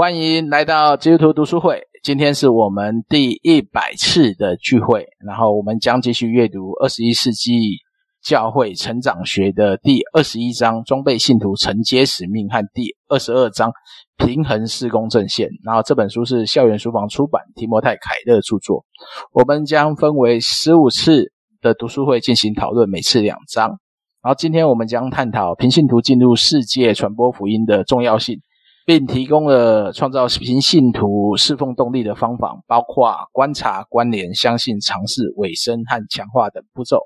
欢迎来到基督徒读书会。今天是我们第一百次的聚会，然后我们将继续阅读二十一世纪教会成长学的第二十一章“装备信徒承接使命”和第二十二章“平衡事工阵线”。然后这本书是校园书房出版，提摩太·凯勒著作。我们将分为十五次的读书会进行讨论，每次两章。然后今天我们将探讨平信徒进入世界传播福音的重要性。并提供了创造平信徒侍奉动力的方法，包括观察、关联、相信、尝试、委身和强化等步骤。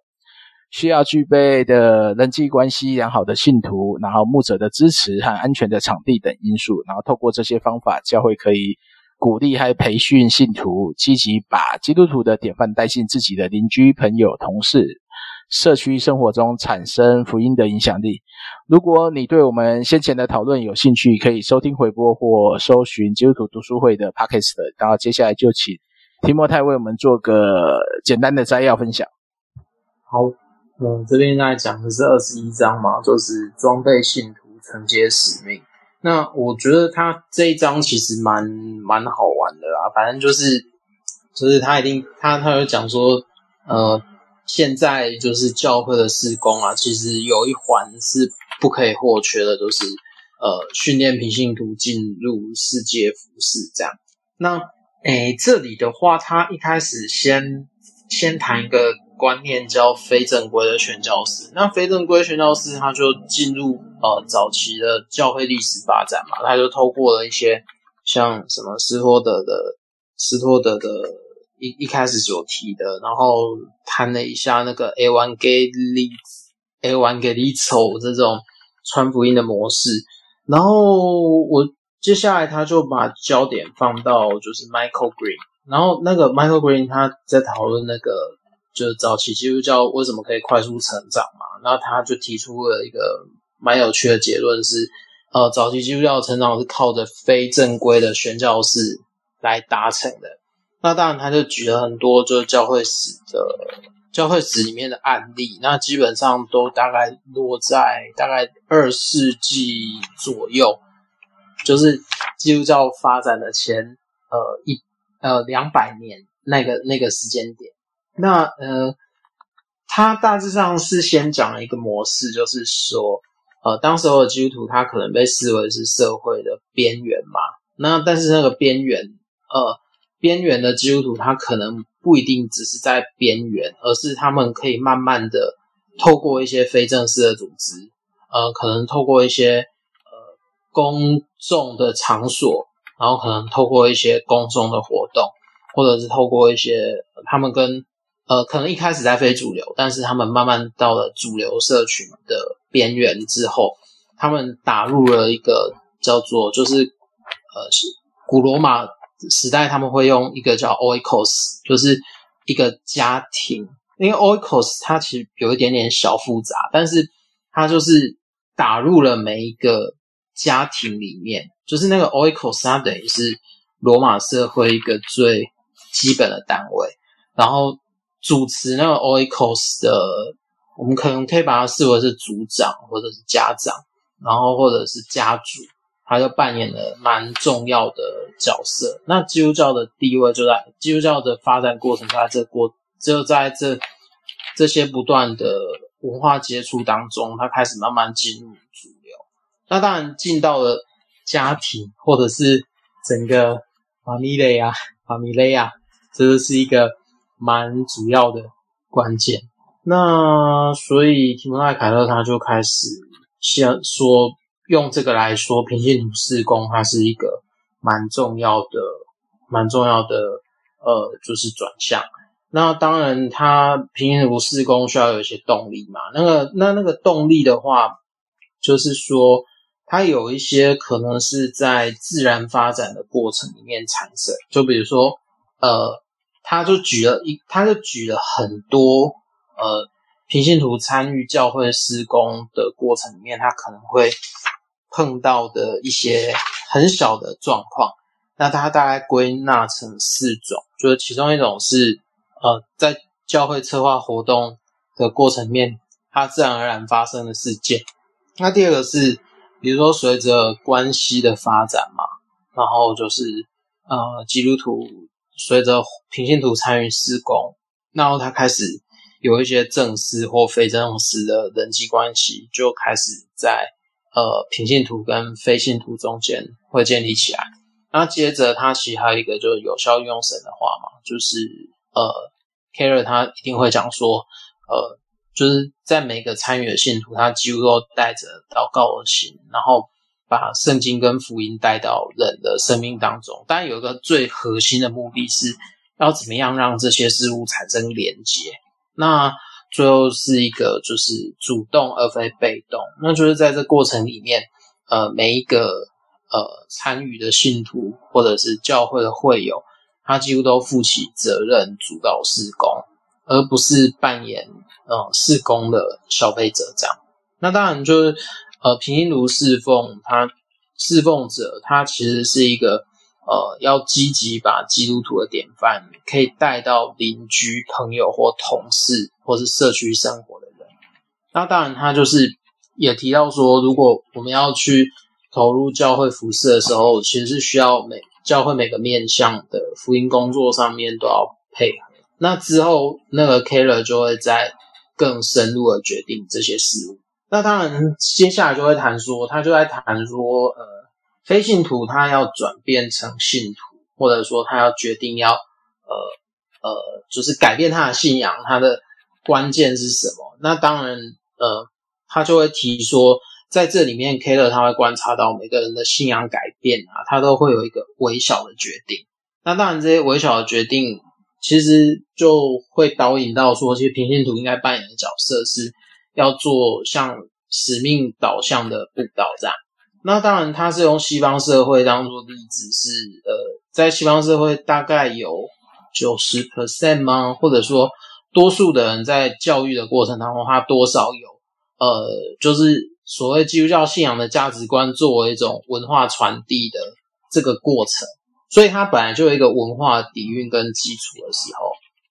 需要具备的人际关系良好的信徒，然后牧者的支持和安全的场地等因素。然后透过这些方法，教会可以鼓励和培训信徒，积极把基督徒的典范带进自己的邻居、朋友、同事。社区生活中产生福音的影响力。如果你对我们先前的讨论有兴趣，可以收听回播或搜寻基督徒读书会的 Podcast。然后接下来就请提莫太为我们做个简单的摘要分享。好，嗯，这边来讲的是二十一章嘛，就是装备信徒承接使命。那我觉得他这一章其实蛮蛮好玩的啦，反正就是就是他一定他他有讲说，呃。现在就是教会的施工啊，其实有一环是不可以或缺的，就是呃训练平信徒进入世界服事这样。那诶这里的话，他一开始先先谈一个观念叫非正规的宣教师。那非正规宣教师他就进入呃早期的教会历史发展嘛，他就透过了一些像什么斯托德的斯托德的。一一开始所提的，然后谈了一下那个 Evangelizo Evangelizo 这种传福音的模式，然后我接下来他就把焦点放到就是 Michael Green，然后那个 Michael Green 他在讨论那个就是早期基督教为什么可以快速成长嘛，然后他就提出了一个蛮有趣的结论是，呃，早期基督教成长是靠着非正规的宣教士来达成的。那当然，他就举了很多就是教会史的教会史里面的案例，那基本上都大概落在大概二世纪左右，就是基督教发展的前呃一呃两百年那个那个时间点。那呃，他大致上是先讲了一个模式，就是说呃，当时候的基督徒他可能被视为是社会的边缘嘛，那但是那个边缘呃。边缘的基督徒，他可能不一定只是在边缘，而是他们可以慢慢的透过一些非正式的组织，呃，可能透过一些呃公众的场所，然后可能透过一些公众的活动，或者是透过一些他们跟呃，可能一开始在非主流，但是他们慢慢到了主流社群的边缘之后，他们打入了一个叫做就是呃是古罗马。时代他们会用一个叫 oikos，就是一个家庭。因为 oikos 它其实有一点点小复杂，但是它就是打入了每一个家庭里面，就是那个 oikos 它等于是罗马社会一个最基本的单位。然后主持那个 oikos 的，我们可能可以把它视为是族长或者是家长，然后或者是家主。他就扮演了蛮重要的角色。那基督教的地位就在基督教的发展过程，在这过只有在这这些不断的文化接触当中，他开始慢慢进入主流。那当然进到了家庭或者是整个法米雷亚、法米雷亚，这就是一个蛮主要的关键。那所以提摩太·凯勒他就开始先说。用这个来说，平信徒事工它是一个蛮重要的、蛮重要的，呃，就是转向。那当然，它平信徒事工需要有一些动力嘛。那个、那那个动力的话，就是说，它有一些可能是在自然发展的过程里面产生。就比如说，呃，他就举了一，他就举了很多，呃，平信徒参与教会施工的过程里面，他可能会。碰到的一些很小的状况，那它大概归纳成四种，就是其中一种是，呃，在教会策划活动的过程面，它自然而然发生的事件。那第二个是，比如说随着关系的发展嘛，然后就是呃基督徒随着平信徒参与施工，然后他开始有一些正式或非正式的人际关系，就开始在呃平信徒跟非信徒中间会建立起来。那接着他其实还有一个就是有效运用神的话嘛，就是呃 Keller 他一定会讲说呃。就是在每个参与的信徒，他几乎都带着祷告的心，然后把圣经跟福音带到人的生命当中。当然，有一个最核心的目的是要怎么样让这些事物产生连接。那最后是一个就是主动而非被动。那就是在这过程里面，呃，每一个呃参与的信徒或者是教会的会友，他几乎都负起责任，主导事工。而不是扮演呃事工的消费者这样，那当然就是呃平信徒侍奉他侍奉者，他其实是一个呃要积极把基督徒的典范可以带到邻居、朋友或同事或是社区生活的人。那当然他就是也提到说，如果我们要去投入教会服事的时候，其实是需要每教会每个面向的福音工作上面都要配合。那之后，那个 Keller 就会在更深入的决定这些事物。那当然，接下来就会谈说，他就在谈说，呃，非信徒他要转变成信徒，或者说他要决定要，呃呃，就是改变他的信仰，他的关键是什么？那当然，呃，他就会提说，在这里面，K 勒他会观察到每个人的信仰改变啊，他都会有一个微小的决定。那当然，这些微小的决定。其实就会导引到说，其实平信徒应该扮演的角色是要做像使命导向的布道这样。那当然，他是用西方社会当做例子是，是呃，在西方社会大概有九十 percent 吗？或者说，多数的人在教育的过程当中，他多少有呃，就是所谓基督教信仰的价值观作为一种文化传递的这个过程。所以它本来就有一个文化底蕴跟基础的时候，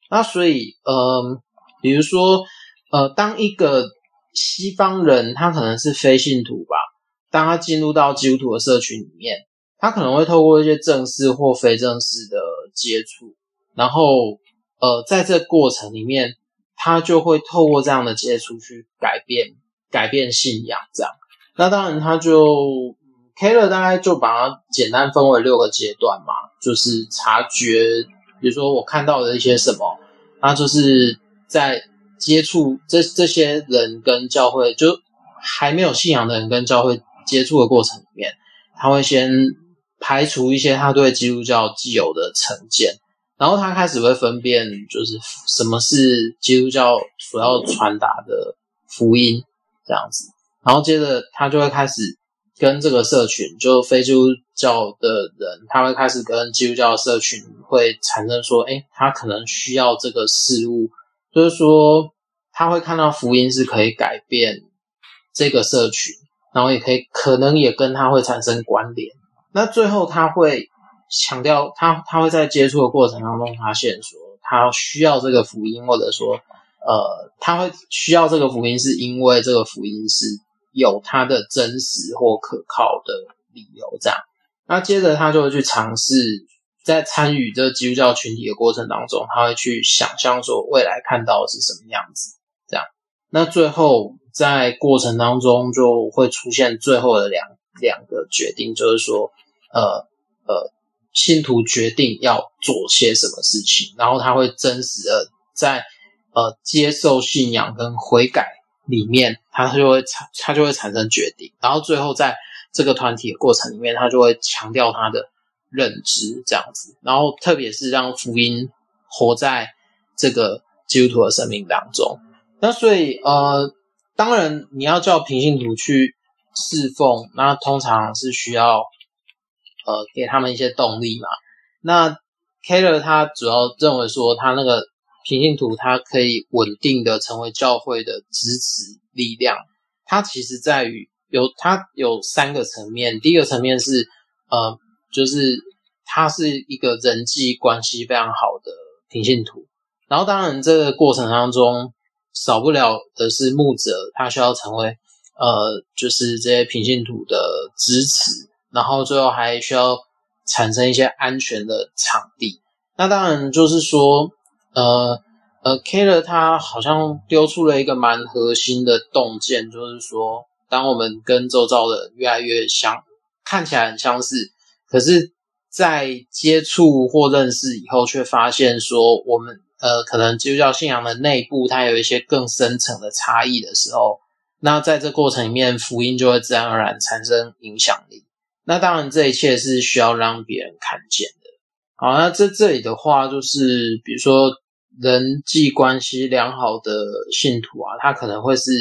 那所以，呃，比如说，呃，当一个西方人他可能是非信徒吧，当他进入到基督徒的社群里面，他可能会透过一些正式或非正式的接触，然后，呃，在这过程里面，他就会透过这样的接触去改变改变信仰，这样，那当然他就。Keller 大概就把它简单分为六个阶段嘛，就是察觉，比如说我看到的一些什么，他就是在接触这这些人跟教会，就还没有信仰的人跟教会接触的过程里面，他会先排除一些他对基督教既有的成见，然后他开始会分辨，就是什么是基督教所要传达的福音这样子，然后接着他就会开始。跟这个社群，就非基督教的人，他会开始跟基督教的社群会产生说，诶，他可能需要这个事物，就是说他会看到福音是可以改变这个社群，然后也可以可能也跟他会产生关联。那最后他会强调，他他会在接触的过程当中发现说，他需要这个福音，或者说，呃，他会需要这个福音，是因为这个福音是。有他的真实或可靠的理由，这样。那接着他就会去尝试，在参与这基督教群体的过程当中，他会去想象说未来看到的是什么样子，这样。那最后在过程当中就会出现最后的两两个决定，就是说，呃呃，信徒决定要做些什么事情，然后他会真实的在呃接受信仰跟悔改。里面，他就会产，他就会产生决定，然后最后在这个团体的过程里面，他就会强调他的认知这样子，然后特别是让福音活在这个基督徒的生命当中。那所以，呃，当然你要叫平信徒去侍奉，那通常是需要呃给他们一些动力嘛。那 Keller 他主要认为说他那个。平信徒他可以稳定的成为教会的支持力量，它其实在于有它有三个层面。第一个层面是呃，就是他是一个人际关系非常好的平信徒。然后当然这个过程当中少不了的是牧者，他需要成为呃，就是这些平信徒的支持。然后最后还需要产生一些安全的场地。那当然就是说，呃呃，Keller 他好像丢出了一个蛮核心的洞见，就是说，当我们跟周遭的越来越相，看起来很相似，可是，在接触或认识以后，却发现说，我们呃，可能基督教信仰的内部，它有一些更深层的差异的时候，那在这过程里面，福音就会自然而然产生影响力。那当然，这一切是需要让别人看见的。好，那在这里的话，就是比如说人际关系良好的信徒啊，他可能会是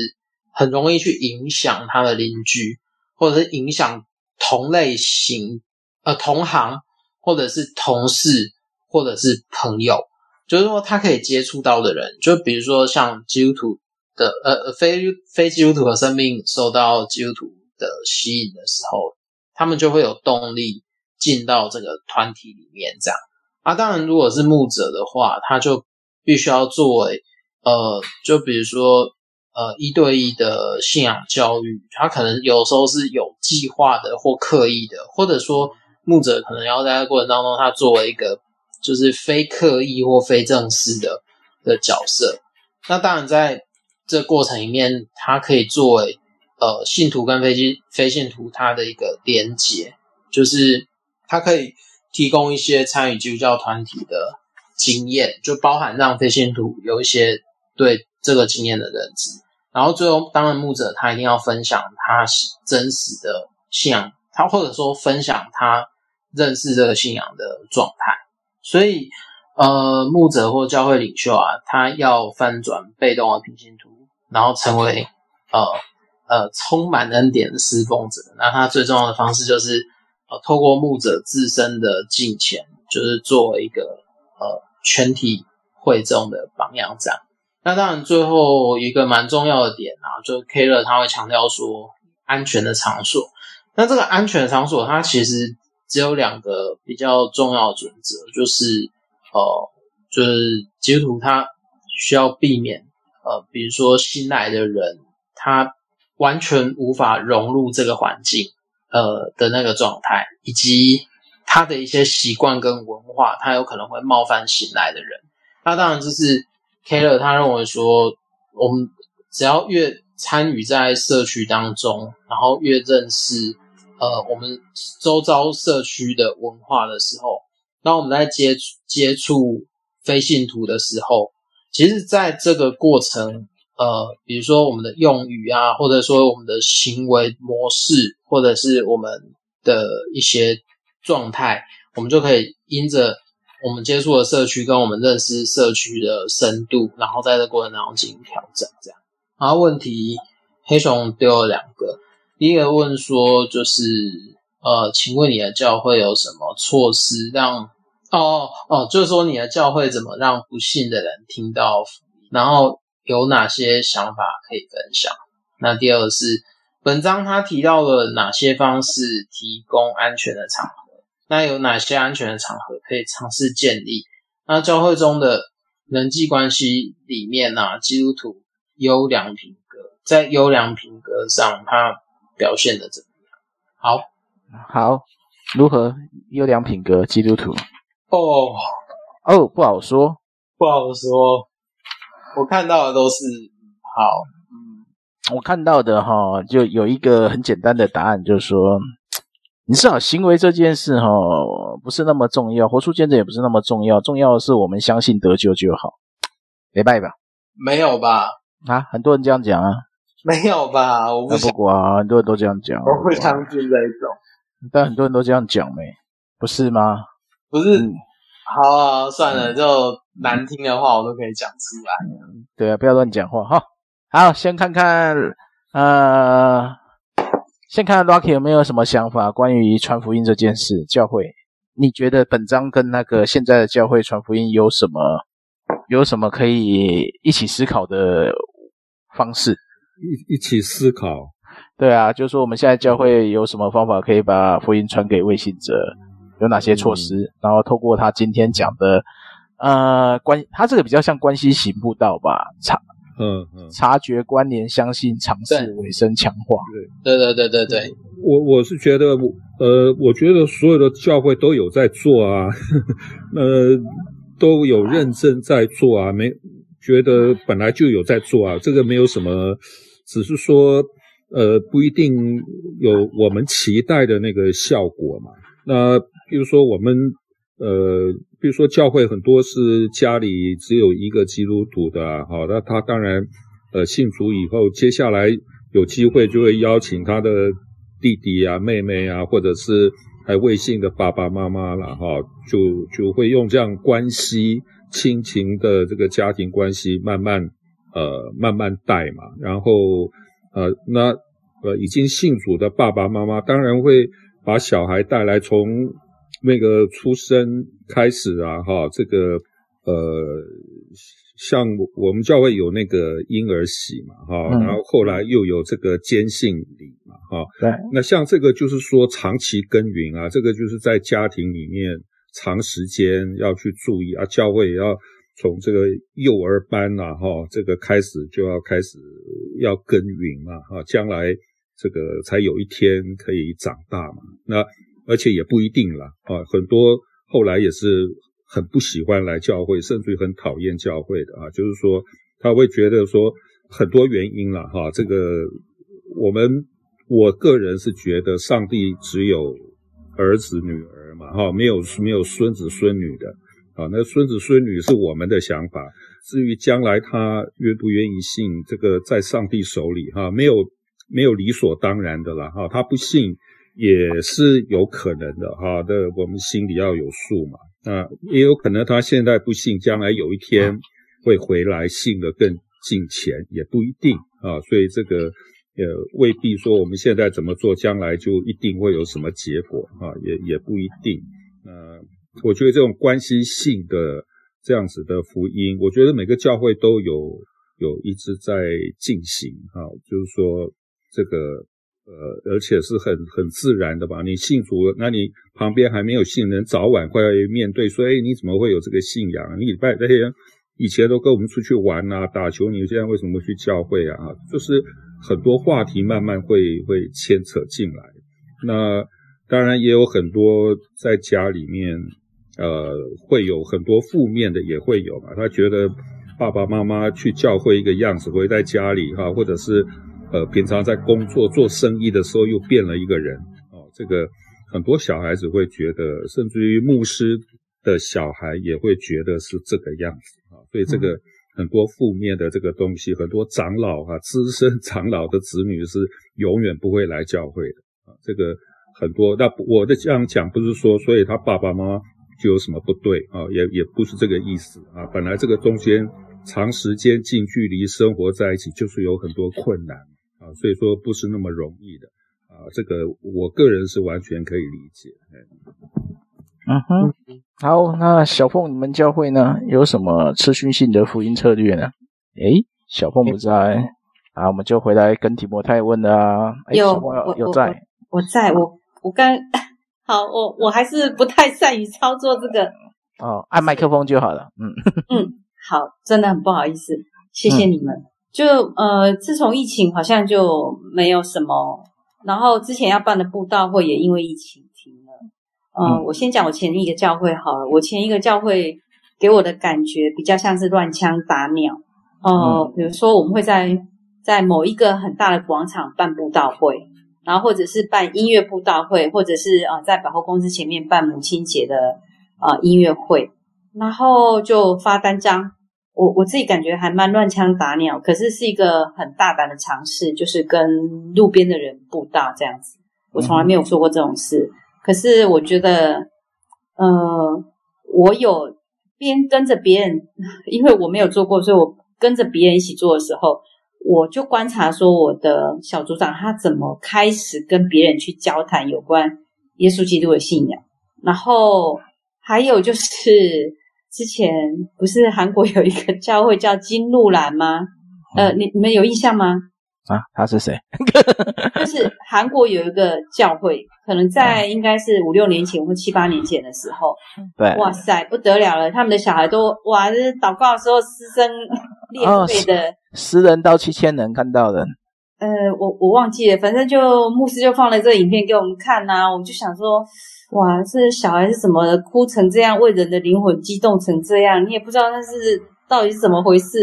很容易去影响他的邻居，或者是影响同类型呃同行，或者是同事，或者是朋友，就是说他可以接触到的人，就比如说像基督徒的呃非非基督徒的生命受到基督徒的吸引的时候。他们就会有动力进到这个团体里面，这样啊。当然，如果是牧者的话，他就必须要作为呃，就比如说呃，一对一的信仰教育，他可能有时候是有计划的或刻意的，或者说牧者可能要在过程当中，他作为一个就是非刻意或非正式的的角色。那当然，在这过程里面，他可以作为。呃，信徒跟非信非信徒他的一个连接，就是他可以提供一些参与基督教团体的经验，就包含让非信徒有一些对这个经验的认知。然后最后，当然牧者他一定要分享他真实的信仰，他或者说分享他认识这个信仰的状态。所以，呃，牧者或教会领袖啊，他要翻转被动的平行图，然后成为呃。呃，充满恩典的施奉者，那他最重要的方式就是，呃，透过牧者自身的敬虔，就是作为一个呃全体会众的榜样这样。那当然，最后一个蛮重要的点啊，就 K 乐他会强调说，安全的场所。那这个安全的场所，它其实只有两个比较重要的准则，就是呃，就是基督徒他需要避免呃，比如说新来的人他。完全无法融入这个环境，呃的那个状态，以及他的一些习惯跟文化，他有可能会冒犯新来的人。那当然，就是 Keller 他认为说，我们只要越参与在社区当中，然后越认识呃我们周遭社区的文化的时候，当我们在接触接触非信徒的时候，其实在这个过程。呃，比如说我们的用语啊，或者说我们的行为模式，或者是我们的一些状态，我们就可以因着我们接触的社区跟我们认识社区的深度，然后在这过程当中进行调整。这样，然后问题黑熊丢了两个，第一个问说就是呃，请问你的教会有什么措施让哦哦，就是说你的教会怎么让不信的人听到，然后。有哪些想法可以分享？那第二个是本章他提到了哪些方式提供安全的场合？那有哪些安全的场合可以尝试建立？那教会中的人际关系里面呢、基督徒优良品格在优良品格上，他表现的怎么样？好，好，如何优良品格？基督徒哦哦，不好说，不好说。我看到的都是好，嗯，我看到的哈，就有一个很简单的答案，就是说，你至少行为这件事哈，不是那么重要，活出见证也不是那么重要，重要的是我们相信得救就好，没拜吧？没有吧？啊，很多人这样讲啊，没有吧？我不不管啊，很多人都这样讲，我不相信这种，但很多人都这样讲没，不是吗？不是。嗯好啊，算了，就难听的话我都可以讲出来。对啊，不要乱讲话哈。好，先看看，呃，先看看 Rocky 有没有什么想法关于传福音这件事。教会，你觉得本章跟那个现在的教会传福音有什么，有什么可以一起思考的方式？一一起思考。对啊，就是说我们现在教会有什么方法可以把福音传给未信者？有哪些措施？嗯、然后透过他今天讲的，呃，关他这个比较像关系型步道吧，察嗯嗯，察觉关联，相信尝试，尾声强化。对对对对对对，我我是觉得，呃，我觉得所有的教会都有在做啊，呃，都有认真在做啊，没觉得本来就有在做啊，这个没有什么，只是说，呃，不一定有我们期待的那个效果嘛。那比如说我们，呃，比如说教会很多是家里只有一个基督徒的啊，好，那他当然，呃，信主以后，接下来有机会就会邀请他的弟弟啊、妹妹啊，或者是还未信的爸爸妈妈了哈，就就会用这样关系、亲情的这个家庭关系慢慢，呃，慢慢带嘛，然后，呃，那呃已经信主的爸爸妈妈当然会把小孩带来从。那个出生开始啊，哈，这个呃，像我们教会有那个婴儿洗嘛，哈，然后后来又有这个坚信礼嘛，哈，对。那像这个就是说长期耕耘啊，这个就是在家庭里面长时间要去注意啊，教会也要从这个幼儿班呐，哈，这个开始就要开始要耕耘嘛，哈，将来这个才有一天可以长大嘛，那。而且也不一定啦，啊，很多后来也是很不喜欢来教会，甚至于很讨厌教会的啊，就是说他会觉得说很多原因啦，哈，这个我们我个人是觉得上帝只有儿子女儿嘛，哈，没有没有孙子孙女的，啊，那孙子孙女是我们的想法，至于将来他愿不愿意信，这个在上帝手里哈，没有没有理所当然的啦，哈，他不信。也是有可能的哈，的我们心里要有数嘛。啊，也有可能他现在不信，将来有一天会回来信的更近前，也不一定啊。所以这个呃未必说我们现在怎么做，将来就一定会有什么结果啊，也也不一定。呃，我觉得这种关系性的这样子的福音，我觉得每个教会都有有一直在进行哈，就是说这个。呃，而且是很很自然的吧？你信主，那你旁边还没有信人，早晚会面对说，哎，你怎么会有这个信仰？你礼拜那些以前都跟我们出去玩啊，打球，你现在为什么去教会啊？就是很多话题慢慢会会牵扯进来。那当然也有很多在家里面，呃，会有很多负面的也会有嘛。他觉得爸爸妈妈去教会一个样子，回在家里哈，或者是。呃，平常在工作做生意的时候又变了一个人哦，这个很多小孩子会觉得，甚至于牧师的小孩也会觉得是这个样子啊。所以这个很多负面的这个东西，很多长老啊，资深长老的子女是永远不会来教会的啊。这个很多，那我的这样讲不是说，所以他爸爸妈妈就有什么不对啊，也也不是这个意思啊。本来这个中间长时间近距离生活在一起，就是有很多困难。啊，所以说不是那么容易的啊，这个我个人是完全可以理解。嗯哼，好，那小凤，你们教会呢有什么持续性的福音策略呢？诶，小凤不在啊，我们就回来跟提摩太问啊。有，有在，我，我在我我刚好，我我还是不太善于操作这个。哦，按麦克风就好了。嗯嗯，好，真的很不好意思，谢谢你们。嗯就呃，自从疫情好像就没有什么，然后之前要办的布道会也因为疫情停了。呃、嗯，我先讲我前一个教会好了，我前一个教会给我的感觉比较像是乱枪打鸟。呃，嗯、比如说我们会在在某一个很大的广场办布道会，然后或者是办音乐布道会，或者是呃在百货公司前面办母亲节的呃音乐会，然后就发单张。我我自己感觉还蛮乱枪打鸟，可是是一个很大胆的尝试，就是跟路边的人布道这样子。我从来没有做过这种事，嗯、可是我觉得，呃，我有边跟着别人，因为我没有做过，所以我跟着别人一起做的时候，我就观察说我的小组长他怎么开始跟别人去交谈有关耶稣基督的信仰，然后还有就是。之前不是韩国有一个教会叫金鹿兰吗？呃，你你们有印象吗？啊，他是谁？就是韩国有一个教会，可能在应该是五六年前或七八年前的时候，对，哇塞，不得了了，他们的小孩都哇，就是祷告的时候师生 裂肺的十人到七千人看到的。呃，我我忘记了，反正就牧师就放了这个影片给我们看呐、啊，我就想说，哇，这小孩是怎么哭成这样，为人的灵魂激动成这样，你也不知道那是到底是怎么回事，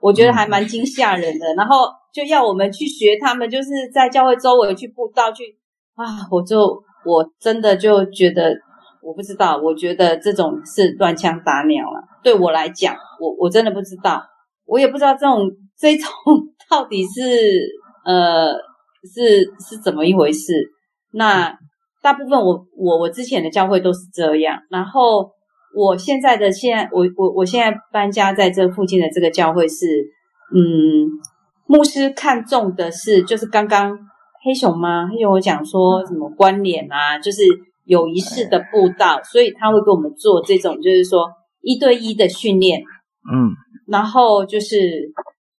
我觉得还蛮惊吓人的。然后就要我们去学他们，就是在教会周围去布道去啊，我就我真的就觉得，我不知道，我觉得这种是乱枪打鸟了。对我来讲，我我真的不知道，我也不知道这种这种 到底是。呃，是是怎么一回事？那大部分我我我之前的教会都是这样，然后我现在的现在我我我现在搬家在这附近的这个教会是，嗯，牧师看重的是就是刚刚黑熊吗？黑熊我讲说什么关联啊，就是有仪式的布道，所以他会给我们做这种就是说一对一的训练，嗯，然后就是。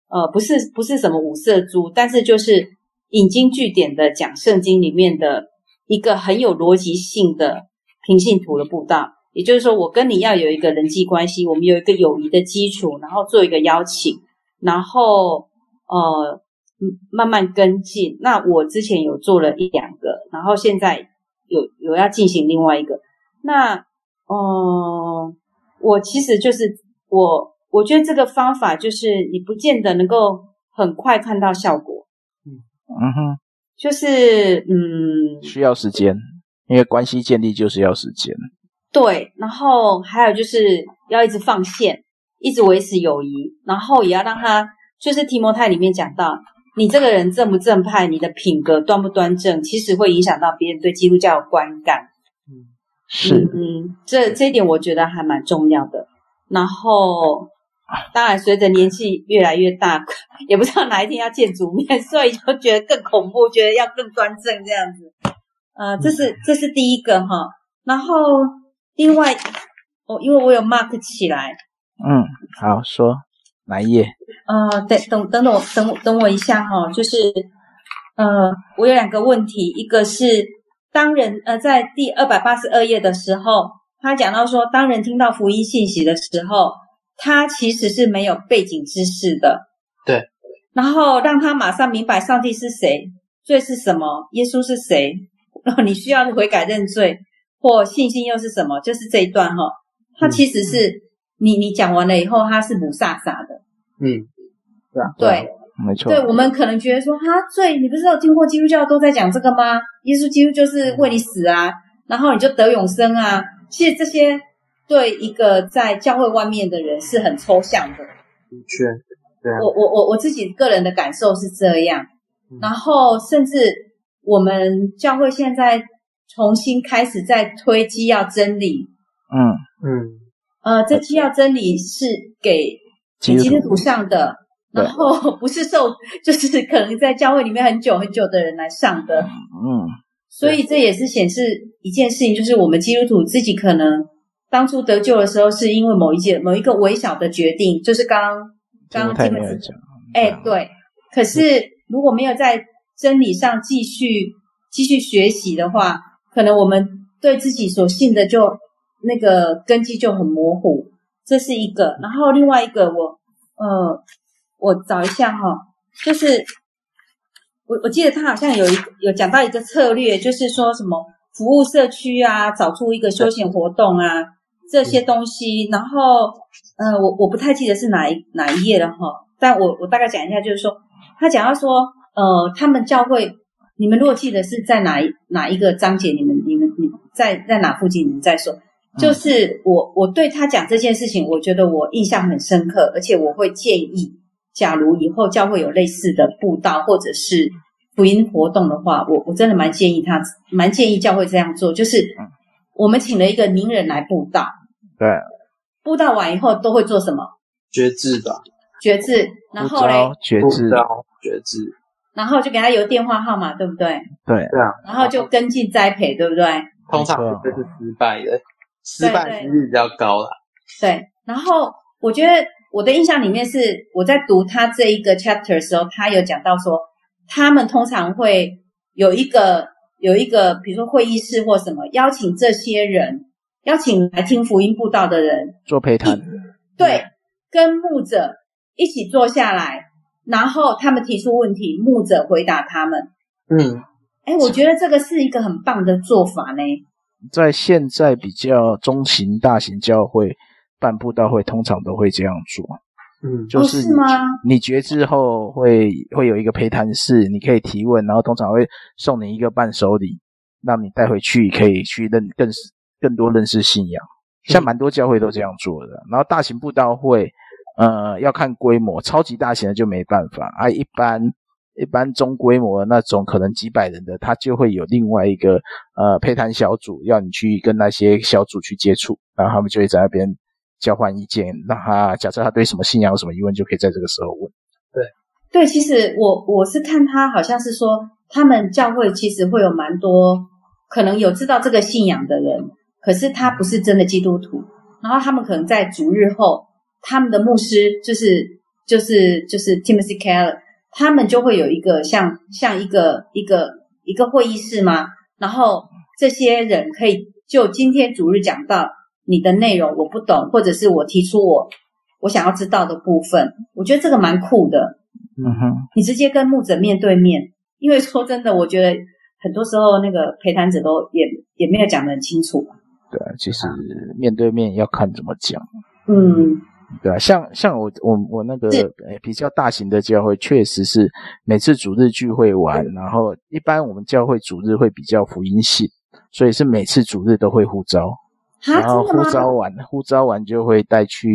呃，不是不是什么五色珠，但是就是引经据典的讲圣经里面的一个很有逻辑性的平信徒的布道。也就是说，我跟你要有一个人际关系，我们有一个友谊的基础，然后做一个邀请，然后呃慢慢跟进。那我之前有做了一两个，然后现在有有要进行另外一个。那嗯、呃，我其实就是我。我觉得这个方法就是你不见得能够很快看到效果，嗯嗯哼，就是嗯，需要时间，因为关系建立就是要时间。对，然后还有就是要一直放线，一直维持友谊，然后也要让他，就是提摩太里面讲到，你这个人正不正派，你的品格端不端正，其实会影响到别人对基督教的观感。嗯，是，嗯，这这一点我觉得还蛮重要的。然后。当然，随着年纪越来越大，也不知道哪一天要见主面，所以就觉得更恐怖，觉得要更端正这样子。呃，这是这是第一个哈。然后另外，哦，因为我有 mark 起来。嗯，好，说哪一页？呃，等等等等我等等我一下哈，就是呃，我有两个问题，一个是当人呃在第二百八十二页的时候，他讲到说，当人听到福音信息的时候。他其实是没有背景知识的，对。然后让他马上明白上帝是谁，罪是什么，耶稣是谁，然 后你需要悔改认罪，或信心又是什么？就是这一段哈。他其实是、嗯、你你讲完了以后，他是雾煞煞的。嗯，对啊，对，没错。对，我们可能觉得说，哈，罪，你不知道听过基督教都在讲这个吗？耶稣基督就是为你死啊，然后你就得永生啊。其实这些。对一个在教会外面的人是很抽象的，的确，对啊。我我我我自己个人的感受是这样，嗯、然后甚至我们教会现在重新开始在推基要真理，嗯嗯，呃，这基要真理是给给基督徒上的，然后不是受就是可能在教会里面很久很久的人来上的，嗯，所以这也是显示一件事情，就是我们基督徒自己可能。当初得救的时候，是因为某一件、某一个微小的决定，就是刚刚刚听的讲，哎，对。可是如果没有在真理上继续继续学习的话，可能我们对自己所信的就那个根基就很模糊。这是一个。然后另外一个我，我呃，我找一下哈，就是我我记得他好像有一有讲到一个策略，就是说什么服务社区啊，找出一个休闲活动啊。这些东西，然后，呃，我我不太记得是哪一哪一页了哈，但我我大概讲一下，就是说，他讲到说，呃，他们教会，你们如果记得是在哪一哪一个章节，你们你们你在在哪附近，你们再说。就是我我对他讲这件事情，我觉得我印象很深刻，而且我会建议，假如以后教会有类似的布道或者是福音活动的话，我我真的蛮建议他，蛮建议教会这样做，就是。我们请了一个名人来布道，对，布道完以后都会做什么？决志吧，决志，然后嘞，决志，决志，然后就给他留电话号码，对不对？对，对啊，然后就跟进栽培，对不对？通常这是失败的，失败几率比较高啦。对，然后我觉得我的印象里面是我在读他这一个 chapter 的时候，他有讲到说，他们通常会有一个。有一个，比如说会议室或什么，邀请这些人，邀请来听福音布道的人做陪谈，对，跟牧者一起坐下来，然后他们提出问题，牧者回答他们。嗯，哎，我觉得这个是一个很棒的做法呢。在现在比较中型、大型教会办布道会，通常都会这样做。嗯，就是你、哦、是吗？你觉之后会会有一个陪谈室，你可以提问，然后通常会送你一个伴手礼，让你带回去可以去认更更多认识信仰。像蛮多教会都这样做的。然后大型布道会，呃，要看规模，超级大型的就没办法啊。一般一般中规模的那种可能几百人的，他就会有另外一个呃配谈小组，要你去跟那些小组去接触，然后他们就会在那边。交换意见，让他假设他对什么信仰有什么疑问，就可以在这个时候问。对，对，其实我我是看他好像是说，他们教会其实会有蛮多可能有知道这个信仰的人，可是他不是真的基督徒。然后他们可能在主日后，他们的牧师就是就是就是 Timothy Keller，他们就会有一个像像一个一个一个会议室吗？然后这些人可以就今天主日讲到。你的内容我不懂，或者是我提出我我想要知道的部分，我觉得这个蛮酷的。嗯哼，你直接跟牧者面对面，因为说真的，我觉得很多时候那个陪谈者都也也没有讲得很清楚。对啊，其实面对面要看怎么讲。嗯，对啊，像像我我我那个比较大型的教会，确实是每次主日聚会完，然后一般我们教会主日会比较福音性，所以是每次主日都会呼召。然后呼召完，呼召完就会带去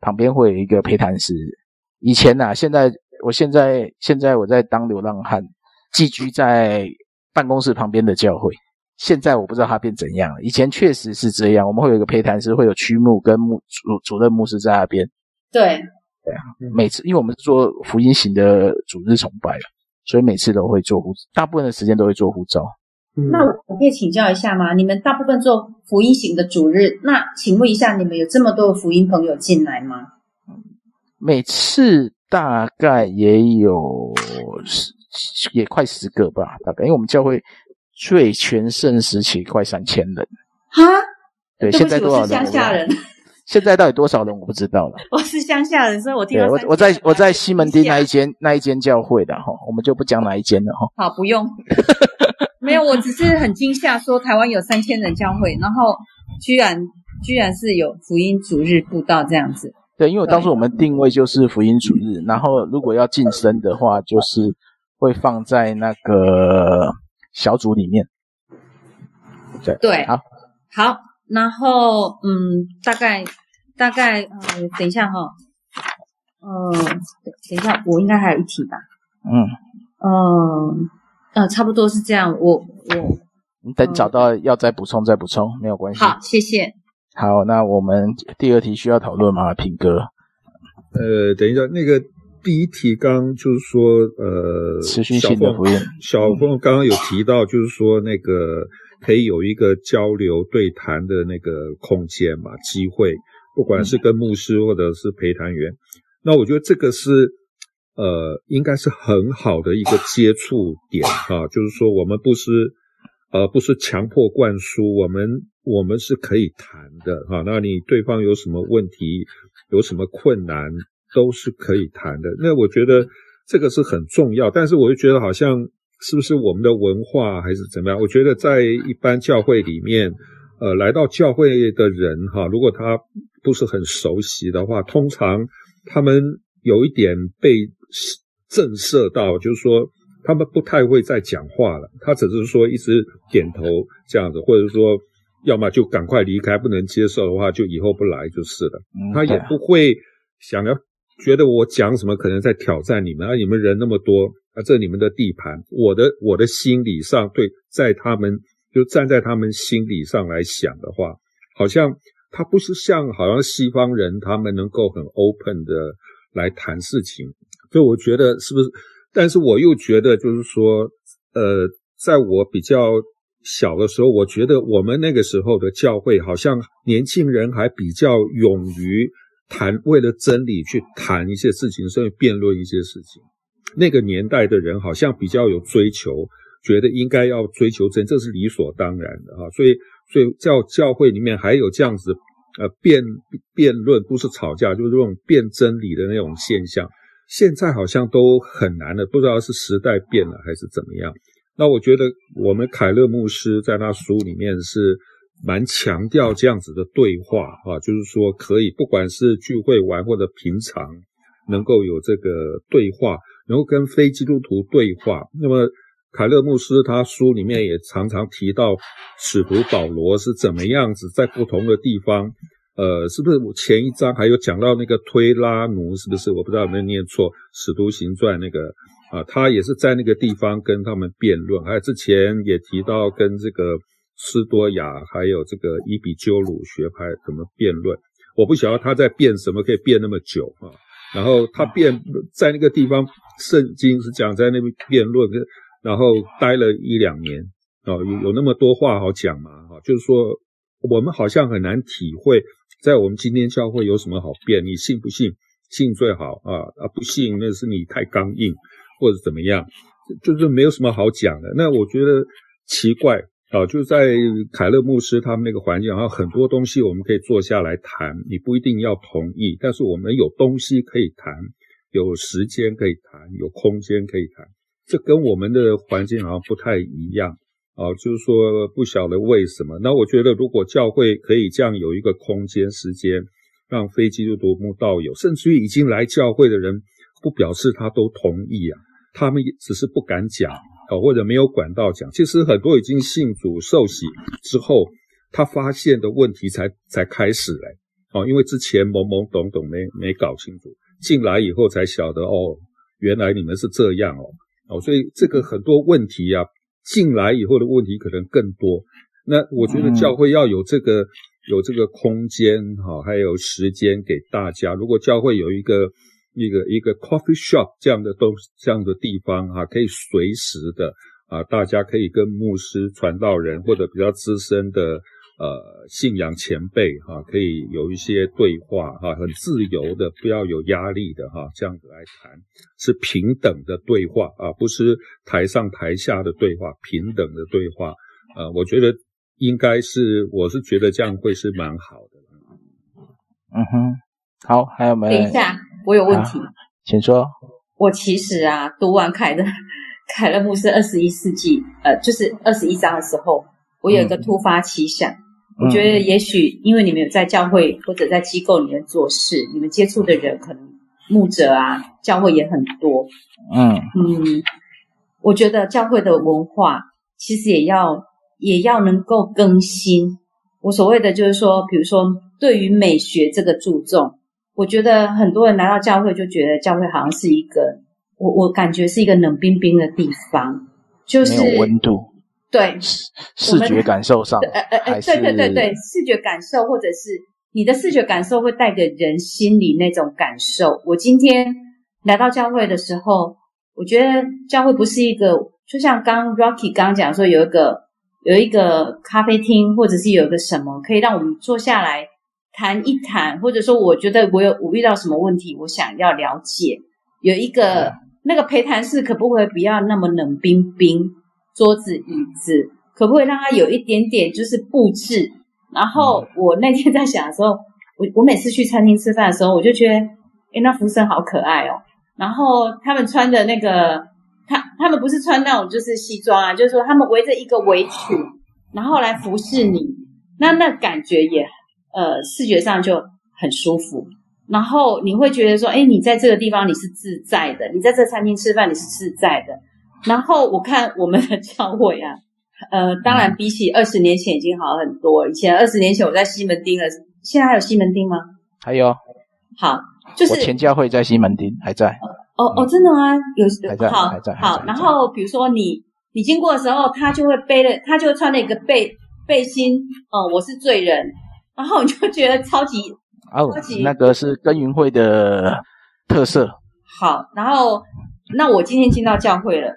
旁边会有一个陪谈室。以前呐、啊，现在我现在现在我在当流浪汉，寄居在办公室旁边的教会。现在我不知道它变怎样了。以前确实是这样，我们会有一个陪谈师，会有区牧跟牧主主任牧师在那边。对对啊，每次因为我们是做福音型的主日崇拜，所以每次都会做呼，大部分的时间都会做呼召。那我可以请教一下吗？你们大部分做福音型的主日，那请问一下，你们有这么多福音朋友进来吗？每次大概也有十，也快十个吧，大概，因为我们教会最全盛时期快三千人。哈？对，现在多少人？乡下人。现在到底多少人？我不知道了。我是乡下人，所以我听到我我在我在西门町那一间那一间教会的哈，我们就不讲哪一间了哈。好，不用。没有，我只是很惊吓，说台湾有三千人教会，然后居然居然是有福音主日布道这样子。对，因为当时我们定位就是福音主日，然后如果要晋升的话，就是会放在那个小组里面。对对，好，好，然后嗯，大概大概呃，等一下哈，呃，等一下，我应该还有一题吧？嗯嗯。呃呃，差不多是这样。我我，你等找到要再补充再补充，没有关系。好，谢谢。好，那我们第二题需要讨论吗？品哥。呃，等一下，那个第一题刚刚就是说，呃，持续性的福音。小凤刚刚有提到，就是说那个可以有一个交流对谈的那个空间嘛，机会，不管是跟牧师或者是陪谈员。嗯、那我觉得这个是。呃，应该是很好的一个接触点哈，就是说我们不是呃不是强迫灌输，我们我们是可以谈的哈。那你对方有什么问题，有什么困难，都是可以谈的。那我觉得这个是很重要，但是我就觉得好像是不是我们的文化还是怎么样？我觉得在一般教会里面，呃，来到教会的人哈，如果他不是很熟悉的话，通常他们。有一点被震慑到，就是说他们不太会再讲话了，他只是说一直点头这样子，或者说要么就赶快离开，不能接受的话就以后不来就是了。他也不会想要觉得我讲什么可能在挑战你们，啊你们人那么多，啊，这你们的地盘，我的我的心理上对，在他们就站在他们心理上来想的话，好像他不是像好像西方人他们能够很 open 的。来谈事情，所以我觉得是不是？但是我又觉得，就是说，呃，在我比较小的时候，我觉得我们那个时候的教会，好像年轻人还比较勇于谈，为了真理去谈一些事情，甚至辩论一些事情。那个年代的人好像比较有追求，觉得应该要追求真，这是理所当然的哈。所以，所以教教会里面还有这样子。呃，辩辩论不是吵架，就是这种辩真理的那种现象。现在好像都很难了，不知道是时代变了还是怎么样。那我觉得我们凯勒牧师在他书里面是蛮强调这样子的对话啊，就是说可以不管是聚会完或者平常能够有这个对话，能够跟非基督徒对话。那么凯勒牧师他书里面也常常提到使徒保罗是怎么样子在不同的地方，呃，是不是我前一章还有讲到那个推拉奴，是不是？我不知道有没有念错，《使徒行传》那个。啊，他也是在那个地方跟他们辩论，还有之前也提到跟这个斯多亚还有这个伊比鸠鲁学派怎么辩论。我不晓得他在辩什么，可以辩那么久啊。然后他辩在那个地方，圣经是讲在那边辩论，然后待了一两年啊，有有那么多话好讲嘛？哈，就是说我们好像很难体会，在我们今天教会有什么好辩？你信不信？信最好啊啊，不信那是你太刚硬。或者怎么样，就是没有什么好讲的。那我觉得奇怪啊，就在凯勒牧师他们那个环境，然后很多东西我们可以坐下来谈，你不一定要同意，但是我们有东西可以谈，有时间可以谈，有空间可以谈。这跟我们的环境好像不太一样啊，就是说不晓得为什么。那我觉得如果教会可以这样有一个空间、时间，让非基督徒慕道友，甚至于已经来教会的人。不表示他都同意啊，他们只是不敢讲啊，或者没有管道讲。其实很多已经信主受洗之后，他发现的问题才才开始嘞，哦，因为之前懵懵懂懂没没搞清楚，进来以后才晓得哦，原来你们是这样哦，哦，所以这个很多问题啊，进来以后的问题可能更多。那我觉得教会要有这个、嗯、有这个空间哈，还有时间给大家。如果教会有一个。一个一个 coffee shop 这样的都这样的地方哈、啊，可以随时的啊，大家可以跟牧师、传道人或者比较资深的呃信仰前辈哈、啊，可以有一些对话哈、啊，很自由的，不要有压力的哈、啊，这样子来谈是平等的对话啊，不是台上台下的对话，平等的对话呃、啊，我觉得应该是，我是觉得这样会是蛮好的。嗯哼，好，还有没有？等一下。我有问题，啊、请说。我其实啊，读完凯的凯勒牧师二十一世纪，呃，就是二十一章的时候，我有一个突发奇想，嗯、我觉得也许因为你们有在教会或者在机构里面做事，你们接触的人可能牧者啊，教会也很多。嗯嗯，我觉得教会的文化其实也要也要能够更新。我所谓的就是说，比如说对于美学这个注重。我觉得很多人来到教会就觉得教会好像是一个，我我感觉是一个冷冰冰的地方，就是没有温度。对，视觉感受上，呃呃呃，对对对对，视觉感受或者是你的视觉感受会带给人心里那种感受。我今天来到教会的时候，我觉得教会不是一个，就像刚 Rocky 刚刚讲说有一个有一个咖啡厅，或者是有一个什么可以让我们坐下来。谈一谈，或者说，我觉得我有我遇到什么问题，我想要了解，有一个、嗯、那个陪谈室，可不可以不要那么冷冰冰？桌子椅子可不可以让它有一点点就是布置？然后我那天在想的时候，我我每次去餐厅吃饭的时候，我就觉得，诶，那服务生好可爱哦。然后他们穿的那个，他他们不是穿那种就是西装啊，就是说他们围着一个围裙，然后来服侍你，那那感觉也。呃，视觉上就很舒服，然后你会觉得说，哎，你在这个地方你是自在的，你在这餐厅吃饭你是自在的。然后我看我们的教会啊，呃，当然比起二十年前已经好很多。以前二十年前我在西门町了，现在还有西门町吗？还有。好，就是我前教会在西门町还在。哦哦，真的吗？有还在，好，还在。好，然后比如说你你经过的时候，他就会背了，他就会穿了一个背背心，哦，我是罪人。然后我就觉得超级，哦，超级那个是耕耘会的特色。好，然后那我今天进到教会了，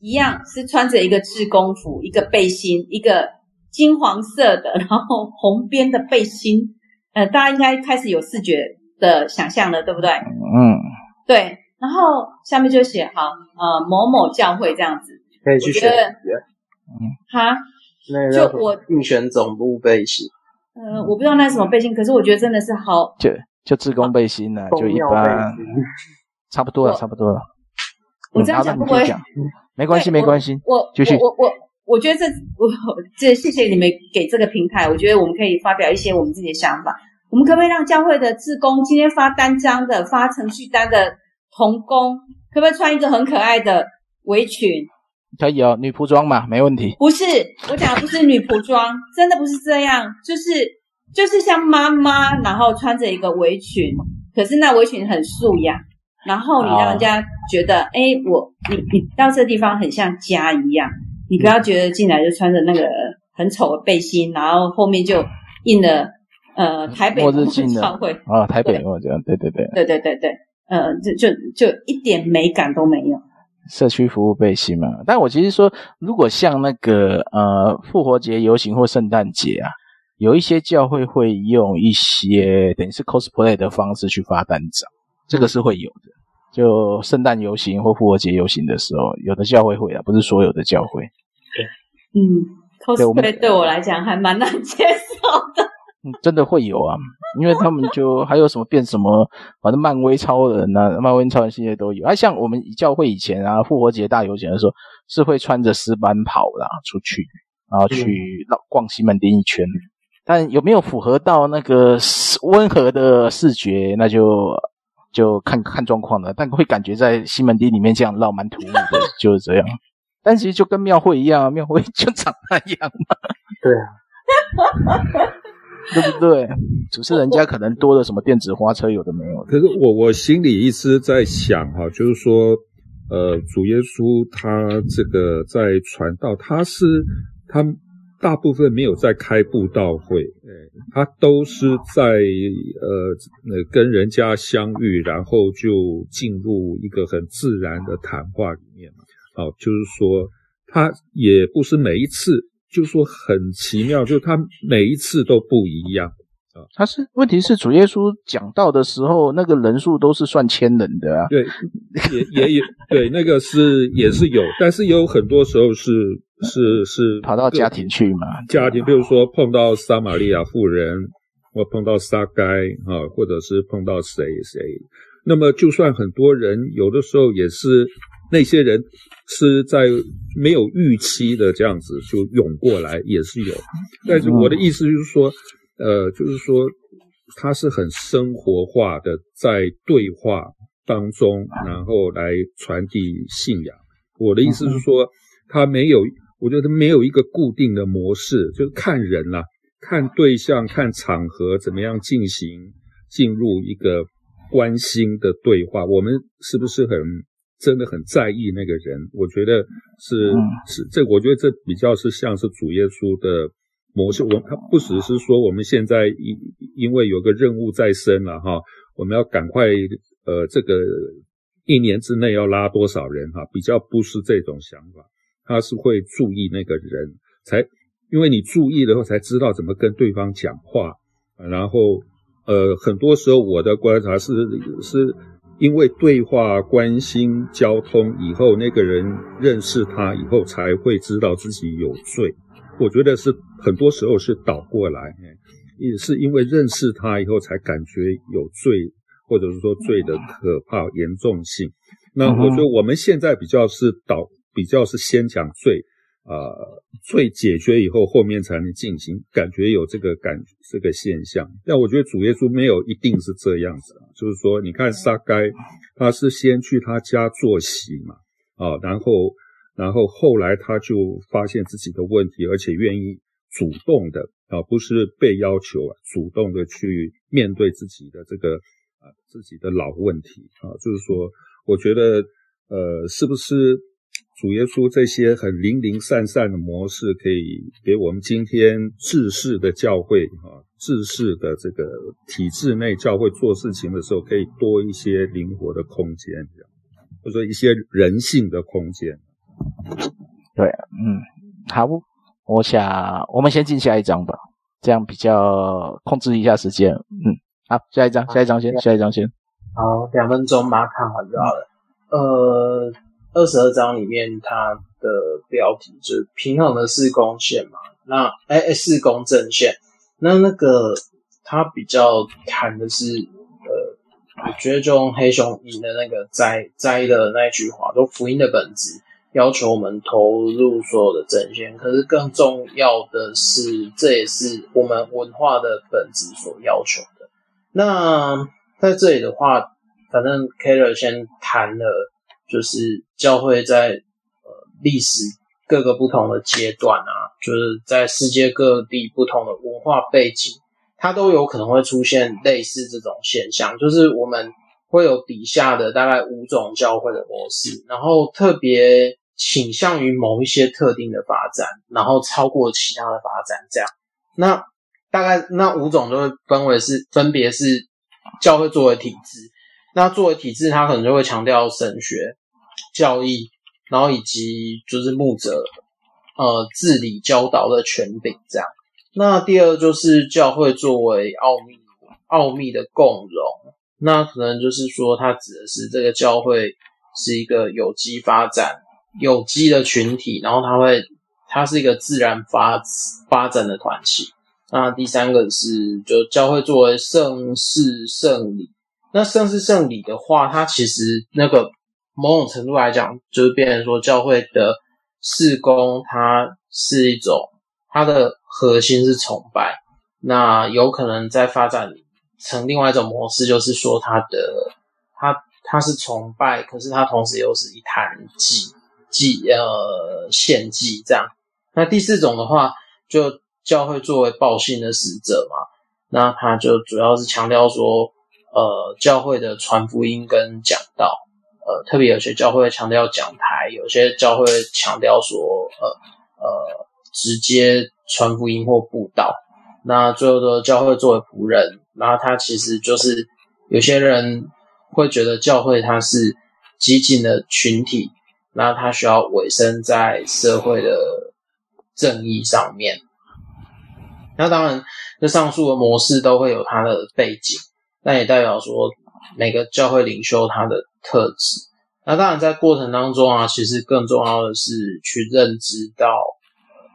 一样是穿着一个志工服，一个背心，一个金黄色的，然后红边的背心。呃，大家应该开始有视觉的想象了，对不对？嗯，对。然后下面就写好，呃，某某教会这样子，可以去选。嗯，哈，那个就我竞选总部背心。呃，我不知道那是什么背心，可是我觉得真的是好，就就志工背心呢、啊，就一般差不多了，差不多了。我这样讲不会，没关系，没关系。我继续。我我我我觉得这我 这谢谢你们给这个平台，我觉得我们可以发表一些我们自己的想法。我们可不可以让教会的志工今天发单张的、发程序单的童工，可不可以穿一个很可爱的围裙？可以哦，女仆装嘛，没问题。不是，我讲的不是女仆装，真的不是这样，就是就是像妈妈，然后穿着一个围裙，可是那围裙很素雅，然后你让人家觉得，哎、欸，我你你到这地方很像家一样，你不要觉得进来就穿着那个很丑的背心，然后后面就印了呃台北末日教会啊，台北末日这样，对对对，对对对对，呃，就就就一点美感都没有。社区服务背心嘛，但我其实说，如果像那个呃复活节游行或圣诞节啊，有一些教会会用一些等于是 cosplay 的方式去发单张，这个是会有的。就圣诞游行或复活节游行的时候，有的教会会啊，不是所有的教会。对，嗯，cosplay 对我来讲还蛮难接受的。嗯，真的会有啊，因为他们就还有什么变什么，反正漫威超人啊，漫威超人系列都有。啊，像我们教会以前啊，复活节大游行的时候，是会穿着丝班袍啦出去，然后去绕逛西门町一圈。但有没有符合到那个温和的视觉，那就就看看状况了。但会感觉在西门町里面这样绕蛮突兀的，就是这样。但其实就跟庙会一样，庙会就长那样嘛。对啊。对不对？只是人家可能多了什么电子花车，有的没有。可是我我心里一直在想哈，就是说，呃，主耶稣他这个在传道，他是他大部分没有在开布道会，哎，他都是在呃跟人家相遇，然后就进入一个很自然的谈话里面嘛。好，就是说他也不是每一次。就说很奇妙，就他每一次都不一样啊。他是问题是主耶稣讲道的时候，那个人数都是算千人的啊。对，也也有 对那个是也是有，但是也有很多时候是是是跑到家庭去嘛。家庭，比如说碰到撒玛利亚妇人，或碰到撒该啊，或者是碰到谁谁。那么就算很多人，有的时候也是。那些人是在没有预期的这样子就涌过来，也是有。但是我的意思就是说，呃，就是说他是很生活化的，在对话当中，然后来传递信仰。我的意思是说，他没有，我觉得没有一个固定的模式，就是看人啦，看对象，看场合，怎么样进行进入一个关心的对话。我们是不是很？真的很在意那个人，我觉得是是这，我觉得这比较是像是主耶稣的模式。我他不只是说我们现在因因为有个任务在身了哈，我们要赶快呃这个一年之内要拉多少人哈，比较不是这种想法，他是会注意那个人才，因为你注意了后才知道怎么跟对方讲话，然后呃很多时候我的观察是是。因为对话、关心、交通以后，那个人认识他以后，才会知道自己有罪。我觉得是很多时候是倒过来，也是因为认识他以后，才感觉有罪，或者是说罪的可怕严重性。那我觉得我们现在比较是倒，比较是先讲罪。呃，罪解决以后，后面才能进行。感觉有这个感这个现象，但我觉得主耶稣没有一定是这样子，就是说，你看撒该，他是先去他家坐席嘛，啊，然后然后后来他就发现自己的问题，而且愿意主动的啊，不是被要求啊，主动的去面对自己的这个啊自己的老问题啊，就是说，我觉得呃，是不是？主耶稣这些很零零散散的模式，可以给我们今天制式的教会啊，制式的这个体制内教会做事情的时候，可以多一些灵活的空间，或者说一些人性的空间。对，嗯，好，我想我们先进下一章吧，这样比较控制一下时间。嗯，好，下一章，下一章先，下一章先。好，两分钟把它看完就好了。呃。二十二章里面，它的标题就是平衡的事工线嘛。那哎哎，事工正线。那那个它比较谈的是呃我觉得就用黑熊营的那个摘摘的那一句话，就福音的本质要求我们投入所有的正线。可是更重要的是，这也是我们文化的本质所要求的。那在这里的话，反正 Keller 先谈了，就是教会在呃历史各个不同的阶段啊，就是在世界各地不同的文化背景。它都有可能会出现类似这种现象，就是我们会有底下的大概五种教会的模式，然后特别倾向于某一些特定的发展，然后超过其他的发展，这样。那大概那五种就会分为是，分别是教会作为体制，那作为体制，它可能就会强调神学、教义，然后以及就是牧者呃治理教导的权柄这样。那第二就是教会作为奥秘，奥秘的共荣，那可能就是说，它指的是这个教会是一个有机发展、有机的群体，然后它会，它是一个自然发发展的团体。那第三个是，就教会作为圣事圣礼，那圣事圣礼的话，它其实那个某种程度来讲，就是变成说教会的事工，它是一种它的。核心是崇拜，那有可能在发展成另外一种模式，就是说它的它它是崇拜，可是它同时又是一坛祭祭呃献祭这样。那第四种的话，就教会作为报信的使者嘛，那它就主要是强调说，呃，教会的传福音跟讲道，呃，特别有些教会强调讲台，有些教会强调说，呃呃，直接。传福音或布道，那最后的教会作为仆人，然后他其实就是有些人会觉得教会它是激进的群体，那他需要委身在社会的正义上面。那当然，这上述的模式都会有它的背景，那也代表说每个教会领袖他的特质。那当然，在过程当中啊，其实更重要的是去认知到。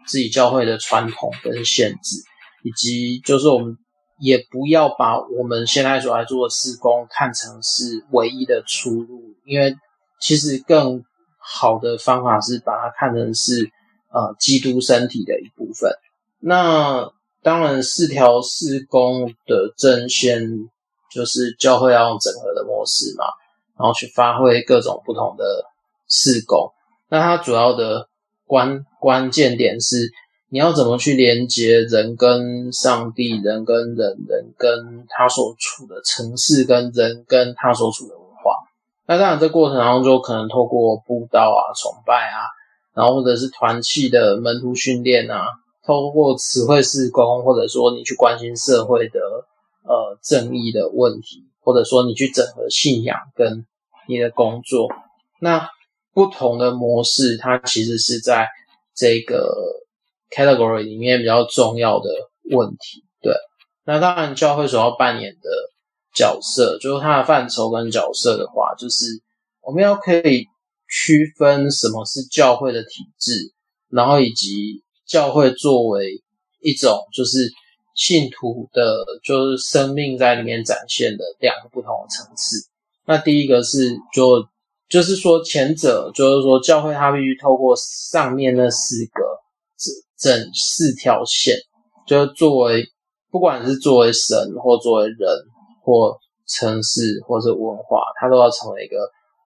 自己教会的传统跟限制，以及就是我们也不要把我们现在所在做的事工看成是唯一的出路，因为其实更好的方法是把它看成是呃基督身体的一部分。那当然，四条事工的正献就是教会要用整合的模式嘛，然后去发挥各种不同的事工。那它主要的。关关键点是你要怎么去连接人跟上帝，人跟人，人跟他所处的城市，跟人跟他所处的文化。那当然，这过程当中就可能透过布道啊、崇拜啊，然后或者是团契的门徒训练啊，透过词汇事工，或者说你去关心社会的呃正义的问题，或者说你去整合信仰跟你的工作，那。不同的模式，它其实是在这个 category 里面比较重要的问题。对，那当然教会所要扮演的角色，就是它的范畴跟角色的话，就是我们要可以区分什么是教会的体制，然后以及教会作为一种就是信徒的，就是生命在里面展现的两个不同的层次。那第一个是就。就是说，前者就是说，教会它必须透过上面那四个整整四条线，就作为不管是作为神或作为人或城市或者文化，它都要成为一个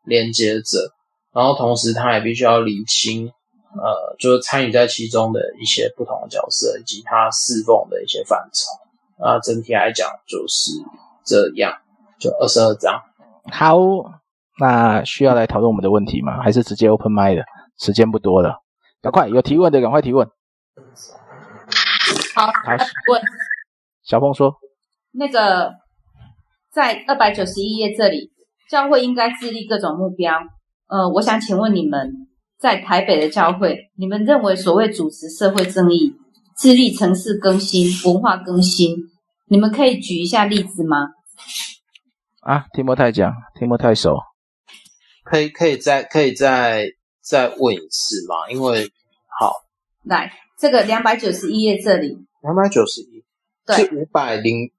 连接者。然后同时，它也必须要理清，呃，就是参与在其中的一些不同的角色以及他侍奉的一些范畴。啊，整体来讲就是这样，就二十二章。好。那需要来讨论我们的问题吗？还是直接 open mic 的？时间不多了，赶快有提问的赶快提问。好，来问。小峰说：“那个在二百九十一页这里，教会应该致力各种目标。呃，我想请问你们，在台北的教会，你们认为所谓主持社会正义、致力城市更新、文化更新，你们可以举一下例子吗？”啊，听不太讲，听不太熟。可以，可以再，可以再再问一次吗？因为好，来这个两百九十一页这里，两百九十一，对，是五百零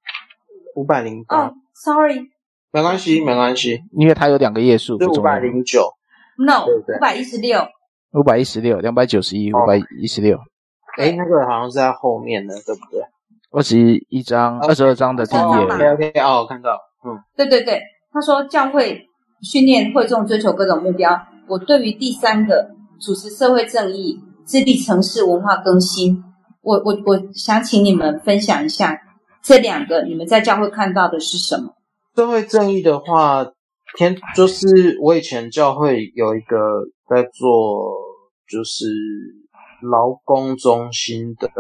五百零八。哦，sorry，没关系，没关系，因为它有两个页数，是五百零九，no，五百一十六，五百一十六，两百九十一，五百一十六。哎，那个好像是在后面的，对不对？二十一章，二十二章的第一页。OK OK，哦，我看到，嗯，对对对，他说教会训练会众追求各种目标。我对于第三个主持社会正义、致力城市文化更新，我我我想请你们分享一下这两个，你们在教会看到的是什么？社会正义的话，天就是我以前教会有一个在做，就是劳工中心的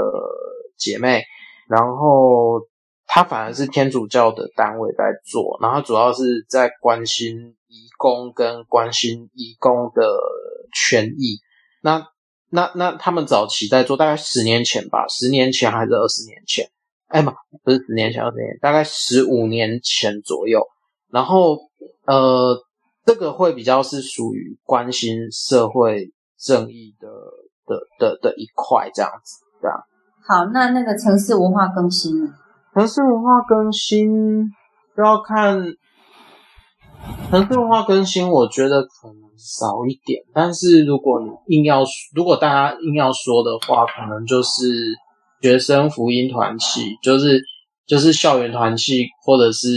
姐妹。然后她反而是天主教的单位在做，然后主要是在关心移工跟关心移工的权益。那那那他们早期在做，大概十年前吧，十年前还是二十年前？哎妈，不是十年前，二十年，大概十五年前左右。然后呃，这个会比较是属于关心社会正义的的的的一块这样子，这样。好，那那个城市文化更新呢？城市文化更新就要看城市文化更新，我觉得可能少一点。但是如果你硬要，如果大家硬要说的话，可能就是学生福音团契，就是就是校园团契，或者是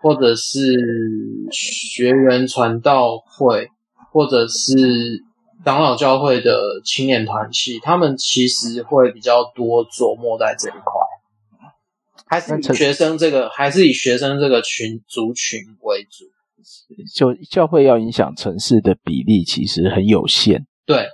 或者是学员传道会，或者是。长老教会的青年团契，他们其实会比较多琢磨在这一块，还是以学生这个，还是以学生这个群族群为主。就教会要影响城市的比例其实很有限。对，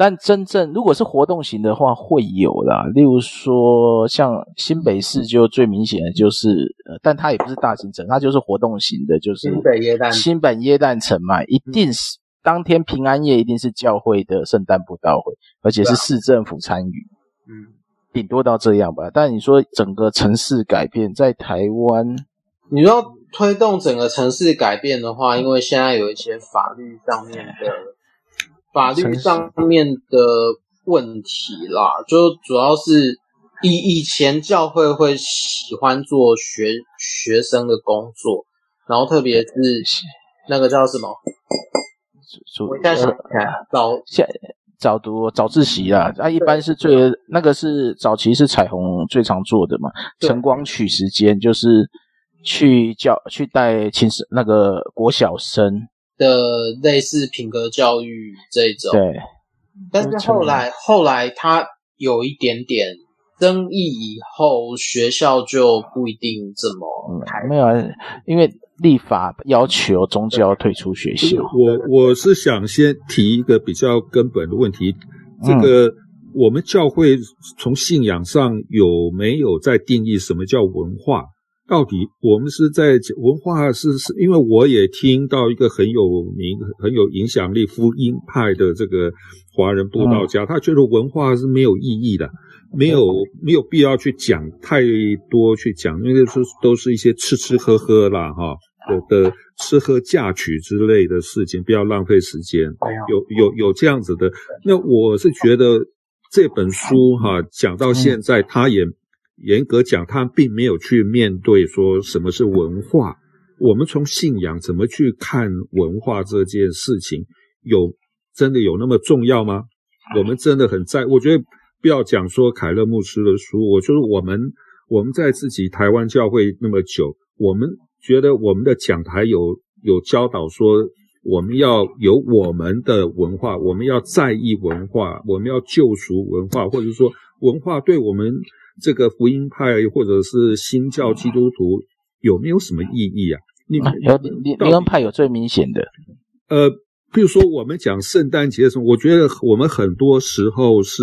但真正如果是活动型的话，会有啦。例如说，像新北市就最明显的就是，呃，但它也不是大型城，它就是活动型的，就是新北耶诞新北耶诞城嘛，一定是。当天平安夜一定是教会的圣诞布道会，而且是市政府参与，嗯，顶多到这样吧。但你说整个城市改变，在台湾，你说推动整个城市改变的话，因为现在有一些法律上面的法律上面的问题啦，就主要是以以前教会会喜欢做学学生的工作，然后特别是那个叫什么？我现在想早现早读早自习啦，啊，一般是最那个是早期是彩虹最常做的嘛，晨光曲时间就是去教去带寝室那个国小生的类似品格教育这种，对，但是后来后来他有一点点争议以后，学校就不一定这么开、嗯、没有啊，因为。立法要求宗教退出学校。我我是想先提一个比较根本的问题，这个我们教会从信仰上有没有在定义什么叫文化？到底我们是在文化是是？因为我也听到一个很有名、很有影响力福音派的这个华人布道家，他觉得文化是没有意义的，没有没有必要去讲太多去讲，因为是都是一些吃吃喝喝啦，哈。的吃喝嫁娶之类的事情，不要浪费时间。有有有这样子的，那我是觉得这本书哈讲到现在，他也严格讲，他并没有去面对说什么是文化。我们从信仰怎么去看文化这件事情，有真的有那么重要吗？我们真的很在，我觉得不要讲说凯勒牧师的书，我就是我们我们在自己台湾教会那么久，我们。觉得我们的讲台有有教导说，我们要有我们的文化，我们要在意文化，我们要救赎文化，或者说文化对我们这个福音派或者是新教基督徒有没有什么意义啊？你们有灵恩派有最明显的，呃，比如说我们讲圣诞节的时候，我觉得我们很多时候是。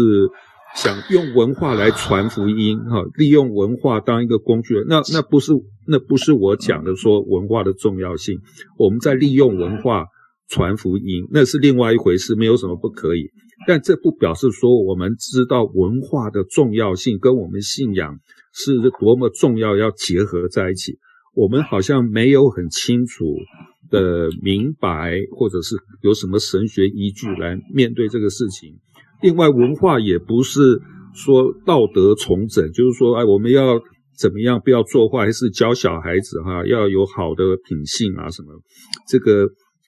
想用文化来传福音，哈，利用文化当一个工具，那那不是那不是我讲的说文化的重要性。我们在利用文化传福音，那是另外一回事，没有什么不可以。但这不表示说我们知道文化的重要性跟我们信仰是多么重要，要结合在一起。我们好像没有很清楚的明白，或者是有什么神学依据来面对这个事情。另外，文化也不是说道德重整，就是说，哎，我们要怎么样不要做坏事，教小孩子哈要有好的品性啊什么，这个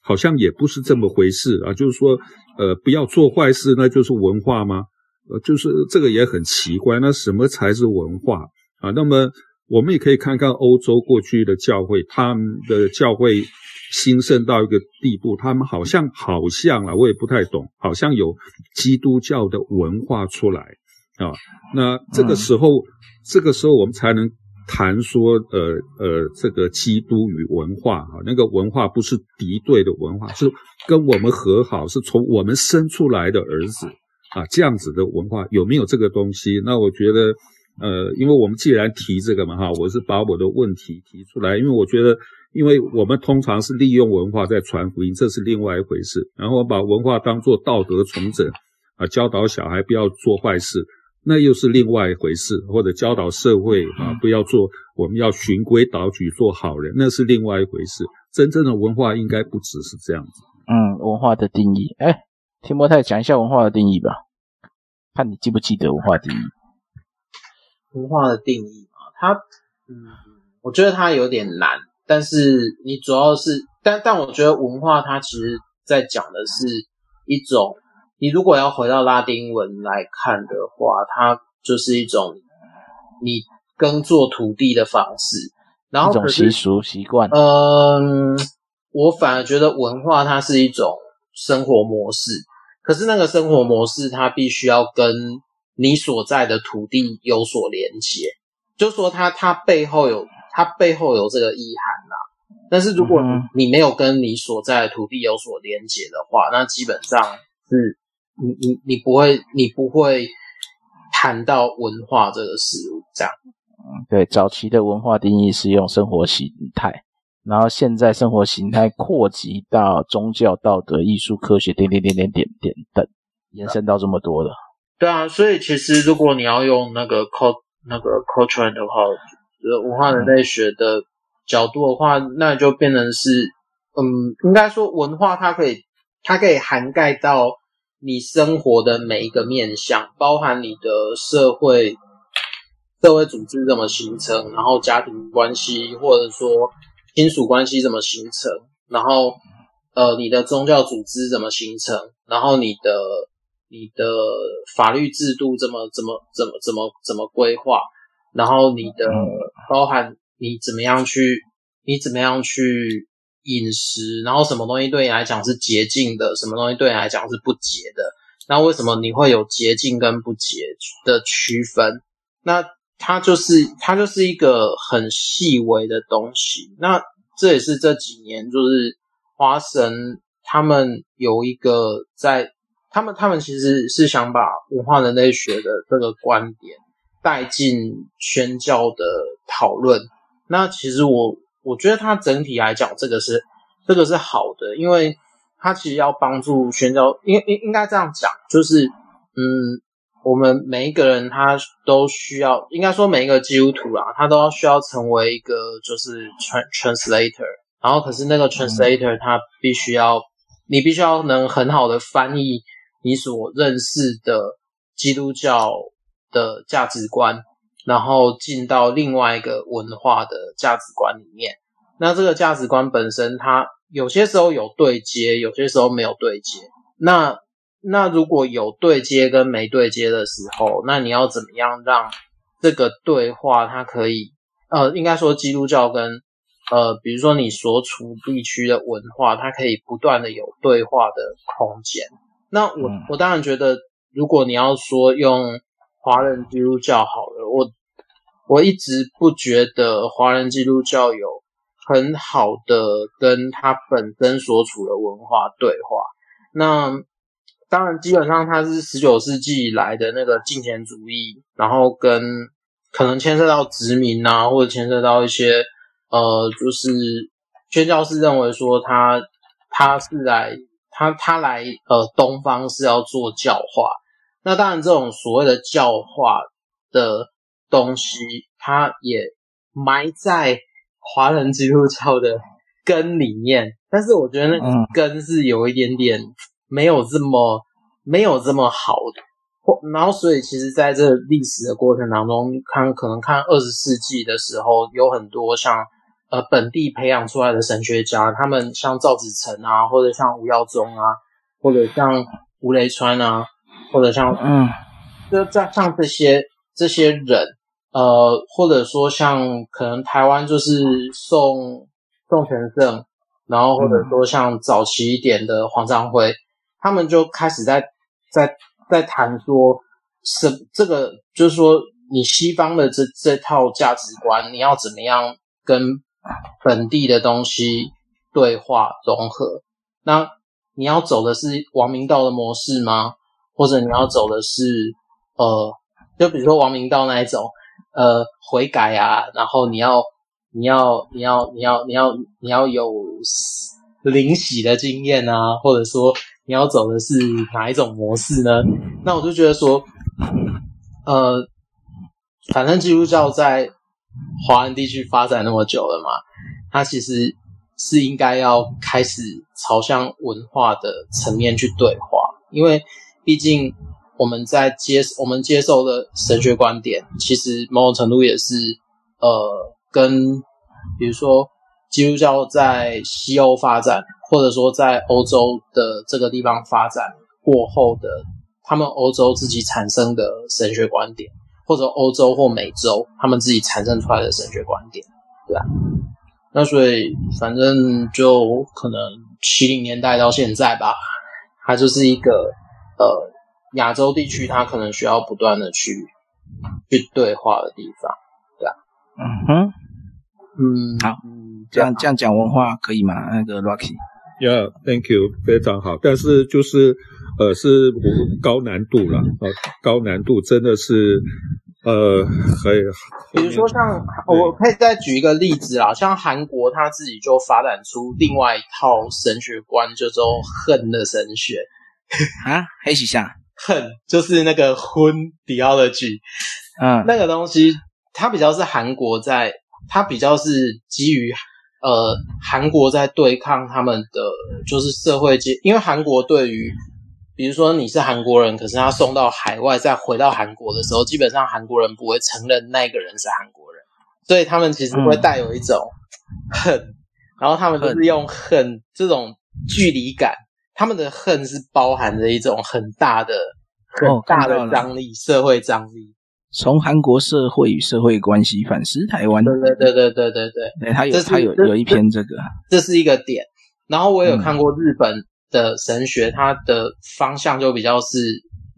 好像也不是这么回事啊。就是说，呃，不要做坏事，那就是文化吗？呃，就是这个也很奇怪。那什么才是文化啊？那么我们也可以看看欧洲过去的教会，他们的教会兴盛到一个地步，他们好像好像啊，我也不太懂，好像有基督教的文化出来啊。那这个时候，嗯、这个时候我们才能谈说，呃呃，这个基督与文化啊，那个文化不是敌对的文化，是跟我们和好，是从我们生出来的儿子。啊，这样子的文化有没有这个东西？那我觉得，呃，因为我们既然提这个嘛，哈，我是把我的问题提出来，因为我觉得，因为我们通常是利用文化在传福音，这是另外一回事。然后把文化当做道德重整，啊，教导小孩不要做坏事，那又是另外一回事。或者教导社会啊，不要做，我们要循规蹈矩做好人，那是另外一回事。真正的文化应该不只是这样子。嗯，文化的定义，哎。提摩太讲一下文化的定义吧，看你记不记得文化定义。文化的定义啊，它，嗯，我觉得它有点难，但是你主要是，但但我觉得文化它其实在讲的是一种，你如果要回到拉丁文来看的话，它就是一种你耕作土地的方式，然后一种习俗习惯。嗯，我反而觉得文化它是一种生活模式。可是那个生活模式，它必须要跟你所在的土地有所连接，就是说它它背后有它背后有这个意涵啦。但是如果你没有跟你所在的土地有所连接的话，那基本上是你你你不会你不会谈到文化这个事物这样。嗯，对，早期的文化定义是用生活形态。然后现在生活形态扩及到宗教、道德、艺术、科学，点点点点点点等，延伸到这么多了。对啊，所以其实如果你要用那个 cult 那个 culture 的话，就是文化人类学的角度的话，嗯、那就变成是，嗯，应该说文化它可以它可以涵盖到你生活的每一个面向，包含你的社会社会组织怎么形成，然后家庭关系，或者说。亲属关系怎么形成？然后，呃，你的宗教组织怎么形成？然后你的你的法律制度怎么怎么怎么怎么怎么规划？然后你的包含你怎么样去你怎么样去饮食？然后什么东西对你来讲是洁净的？什么东西对你来讲是不洁的？那为什么你会有洁净跟不洁的区分？那它就是它就是一个很细微的东西，那这也是这几年就是华神他们有一个在他们他们其实是想把文化人类学的这个观点带进宣教的讨论。那其实我我觉得它整体来讲，这个是这个是好的，因为它其实要帮助宣教，应应应该这样讲，就是嗯。我们每一个人，他都需要，应该说每一个基督徒啊，他都要需要成为一个就是 translator。然后，可是那个 translator 他必须要，你必须要能很好的翻译你所认识的基督教的价值观，然后进到另外一个文化的价值观里面。那这个价值观本身，它有些时候有对接，有些时候没有对接。那那如果有对接跟没对接的时候，那你要怎么样让这个对话它可以，呃，应该说基督教跟呃，比如说你所处地区的文化，它可以不断的有对话的空间。那我我当然觉得，如果你要说用华人基督教好了，我我一直不觉得华人基督教有很好的跟他本身所处的文化对话。那当然，基本上它是十九世纪以来的那个敬虔主义，然后跟可能牵涉到殖民啊，或者牵涉到一些呃，就是宣教士认为说他他是来他他来呃东方是要做教化。那当然，这种所谓的教化的东西，它也埋在华人基督教的根里面。但是我觉得那根是有一点点。没有这么没有这么好的，或然后所以其实在这历史的过程当中，看可能看二十世纪的时候，有很多像呃本地培养出来的神学家，他们像赵子诚啊，或者像吴耀宗啊，或者像吴雷川啊，或者像嗯，就像像这些这些人，呃，或者说像可能台湾就是宋宋全胜，然后或者说像早期一点的黄章辉，他们就开始在在。在谈说，是这个，就是说，你西方的这这套价值观，你要怎么样跟本地的东西对话融合？那你要走的是王明道的模式吗？或者你要走的是呃，就比如说王明道那一种，呃，悔改啊，然后你要你要你要你要你要你要有灵洗的经验啊，或者说。你要走的是哪一种模式呢？那我就觉得说，呃，反正基督教在华人地区发展那么久了嘛，它其实是应该要开始朝向文化的层面去对话，因为毕竟我们在接我们接受的神学观点，其实某种程度也是呃，跟比如说基督教在西欧发展。或者说，在欧洲的这个地方发展过后的，他们欧洲自己产生的神学观点，或者欧洲或美洲他们自己产生出来的神学观点，对吧？那所以，反正就可能七零年代到现在吧，它就是一个呃亚洲地区，它可能需要不断的去去对话的地方，对吧？嗯哼，嗯，好，这样这样讲文化可以吗？那个 Rocky。Yeah，thank you，非常好。但是就是，呃，是高难度了，呃，高难度真的是，呃，可以。比如说像，我可以再举一个例子啦，像韩国他自己就发展出另外一套神学观，叫做恨的神学。啊，黑喜下恨就是那个婚 theology，嗯，那个东西它比较是韩国在，它比较是基于。呃，韩国在对抗他们的就是社会界，因为韩国对于，比如说你是韩国人，可是他送到海外再回到韩国的时候，基本上韩国人不会承认那个人是韩国人，所以他们其实会带有一种恨，嗯、然后他们就是用恨这种距离感，他们的恨是包含着一种很大的、很大的张力，社会张力。从韩国社会与社会关系反思台湾，对对对对对对对，对他有他有有一篇这个，这是一个点。然后我有看过日本的神学，它的方向就比较是，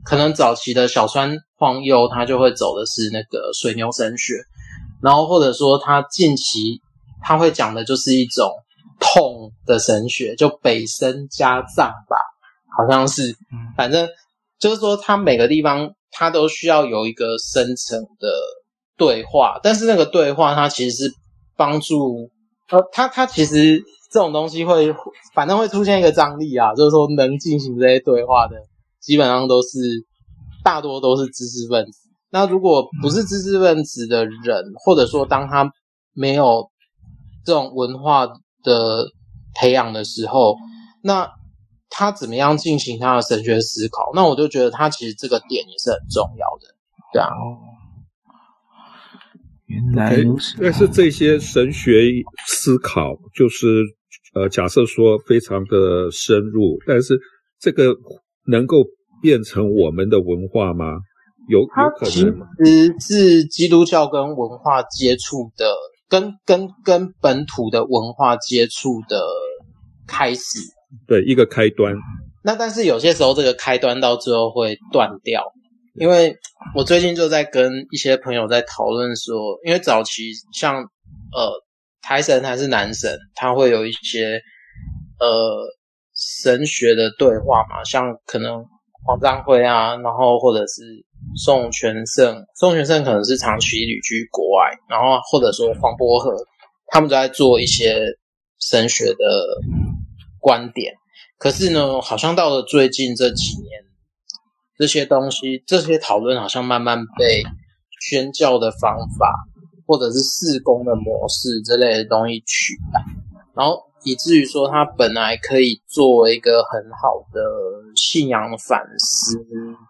可能早期的小川晃佑他就会走的是那个水牛神学，然后或者说他近期他会讲的就是一种痛的神学，就北森加藏吧，好像是，反正就是说他每个地方。它都需要有一个深层的对话，但是那个对话它其实是帮助，呃，它它其实这种东西会 反正会出现一个张力啊，就是说能进行这些对话的，基本上都是大多都是知识分子。那如果不是知识分子的人，或者说当他没有这种文化的培养的时候，那。他怎么样进行他的神学思考？那我就觉得他其实这个点也是很重要的，对啊。原来如此。但是这些神学思考，就是呃，假设说非常的深入，但是这个能够变成我们的文化吗？有有可能。其实是基督教跟文化接触的，跟跟跟本土的文化接触的开始。对，一个开端。那但是有些时候这个开端到最后会断掉，因为我最近就在跟一些朋友在讨论说，因为早期像呃台神还是男神，他会有一些呃神学的对话嘛，像可能黄章辉啊，然后或者是宋全胜，宋全胜可能是长期旅居国外，然后或者说黄柏和，他们都在做一些神学的。观点，可是呢，好像到了最近这几年，这些东西、这些讨论，好像慢慢被宣教的方法，或者是事工的模式之类的东西取代，然后以至于说，他本来可以作为一个很好的信仰反思，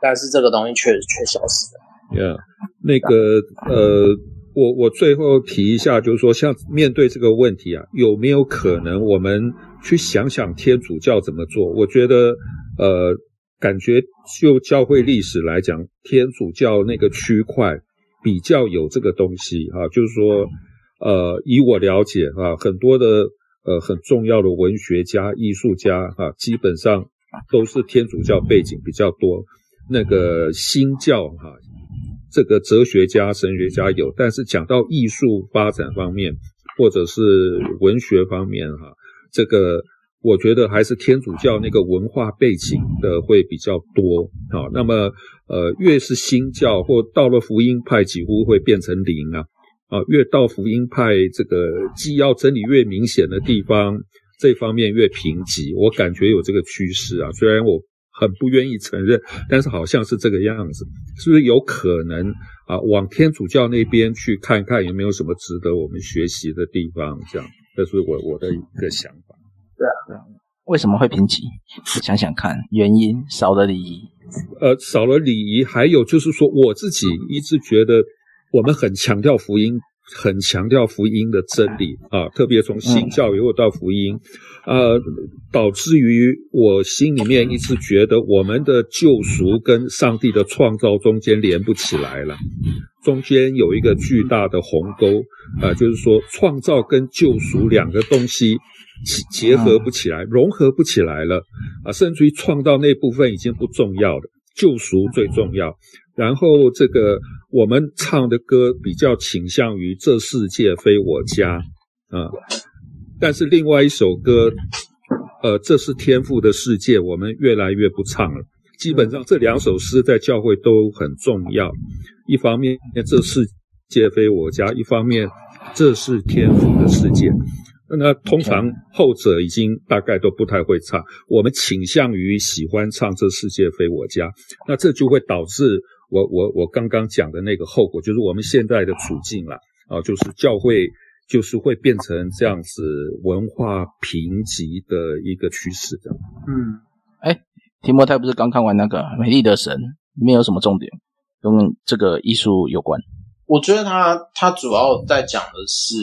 但是这个东西确实却消失了。Yeah，那个呃，我我最后提一下，就是说，像面对这个问题啊，有没有可能我们去想想天主教怎么做？我觉得呃，感觉就教会历史来讲，天主教那个区块比较有这个东西哈、啊，就是说呃，以我了解、啊，很多的呃很重要的文学家、艺术家哈、啊，基本上都是天主教背景比较多。那个新教哈。这个哲学家、神学家有，但是讲到艺术发展方面，或者是文学方面，哈，这个我觉得还是天主教那个文化背景的会比较多，好，那么呃，越是新教或到了福音派，几乎会变成零啊，啊，越到福音派这个既要真理越明显的地方，这方面越贫瘠，我感觉有这个趋势啊，虽然我。很不愿意承认，但是好像是这个样子，是不是有可能啊？往天主教那边去看看有没有什么值得我们学习的地方？这样，这是我我的一个想法。对啊，对啊。为什么会贫瘠？想想看，原因少了礼仪。呃，少了礼仪，还有就是说，我自己一直觉得我们很强调福音。很强调福音的真理啊，特别从新教以后到福音，呃，导致于我心里面一直觉得我们的救赎跟上帝的创造中间连不起来了，中间有一个巨大的鸿沟啊，就是说创造跟救赎两个东西结合不起来，融合不起来了啊，甚至于创造那部分已经不重要了，救赎最重要。然后这个我们唱的歌比较倾向于这世界非我家啊，但是另外一首歌，呃，这是天赋的世界，我们越来越不唱了。基本上这两首诗在教会都很重要。一方面这世界非我家，一方面这是天赋的世界。那通常后者已经大概都不太会唱，我们倾向于喜欢唱这世界非我家，那这就会导致。我我我刚刚讲的那个后果，就是我们现在的处境了啊，就是教会就是会变成这样子文化贫瘠的一个趋势的。嗯，哎，提莫泰不是刚看完那个《美丽的神》，里面有什么重点跟这个艺术有关？我觉得他他主要在讲的是，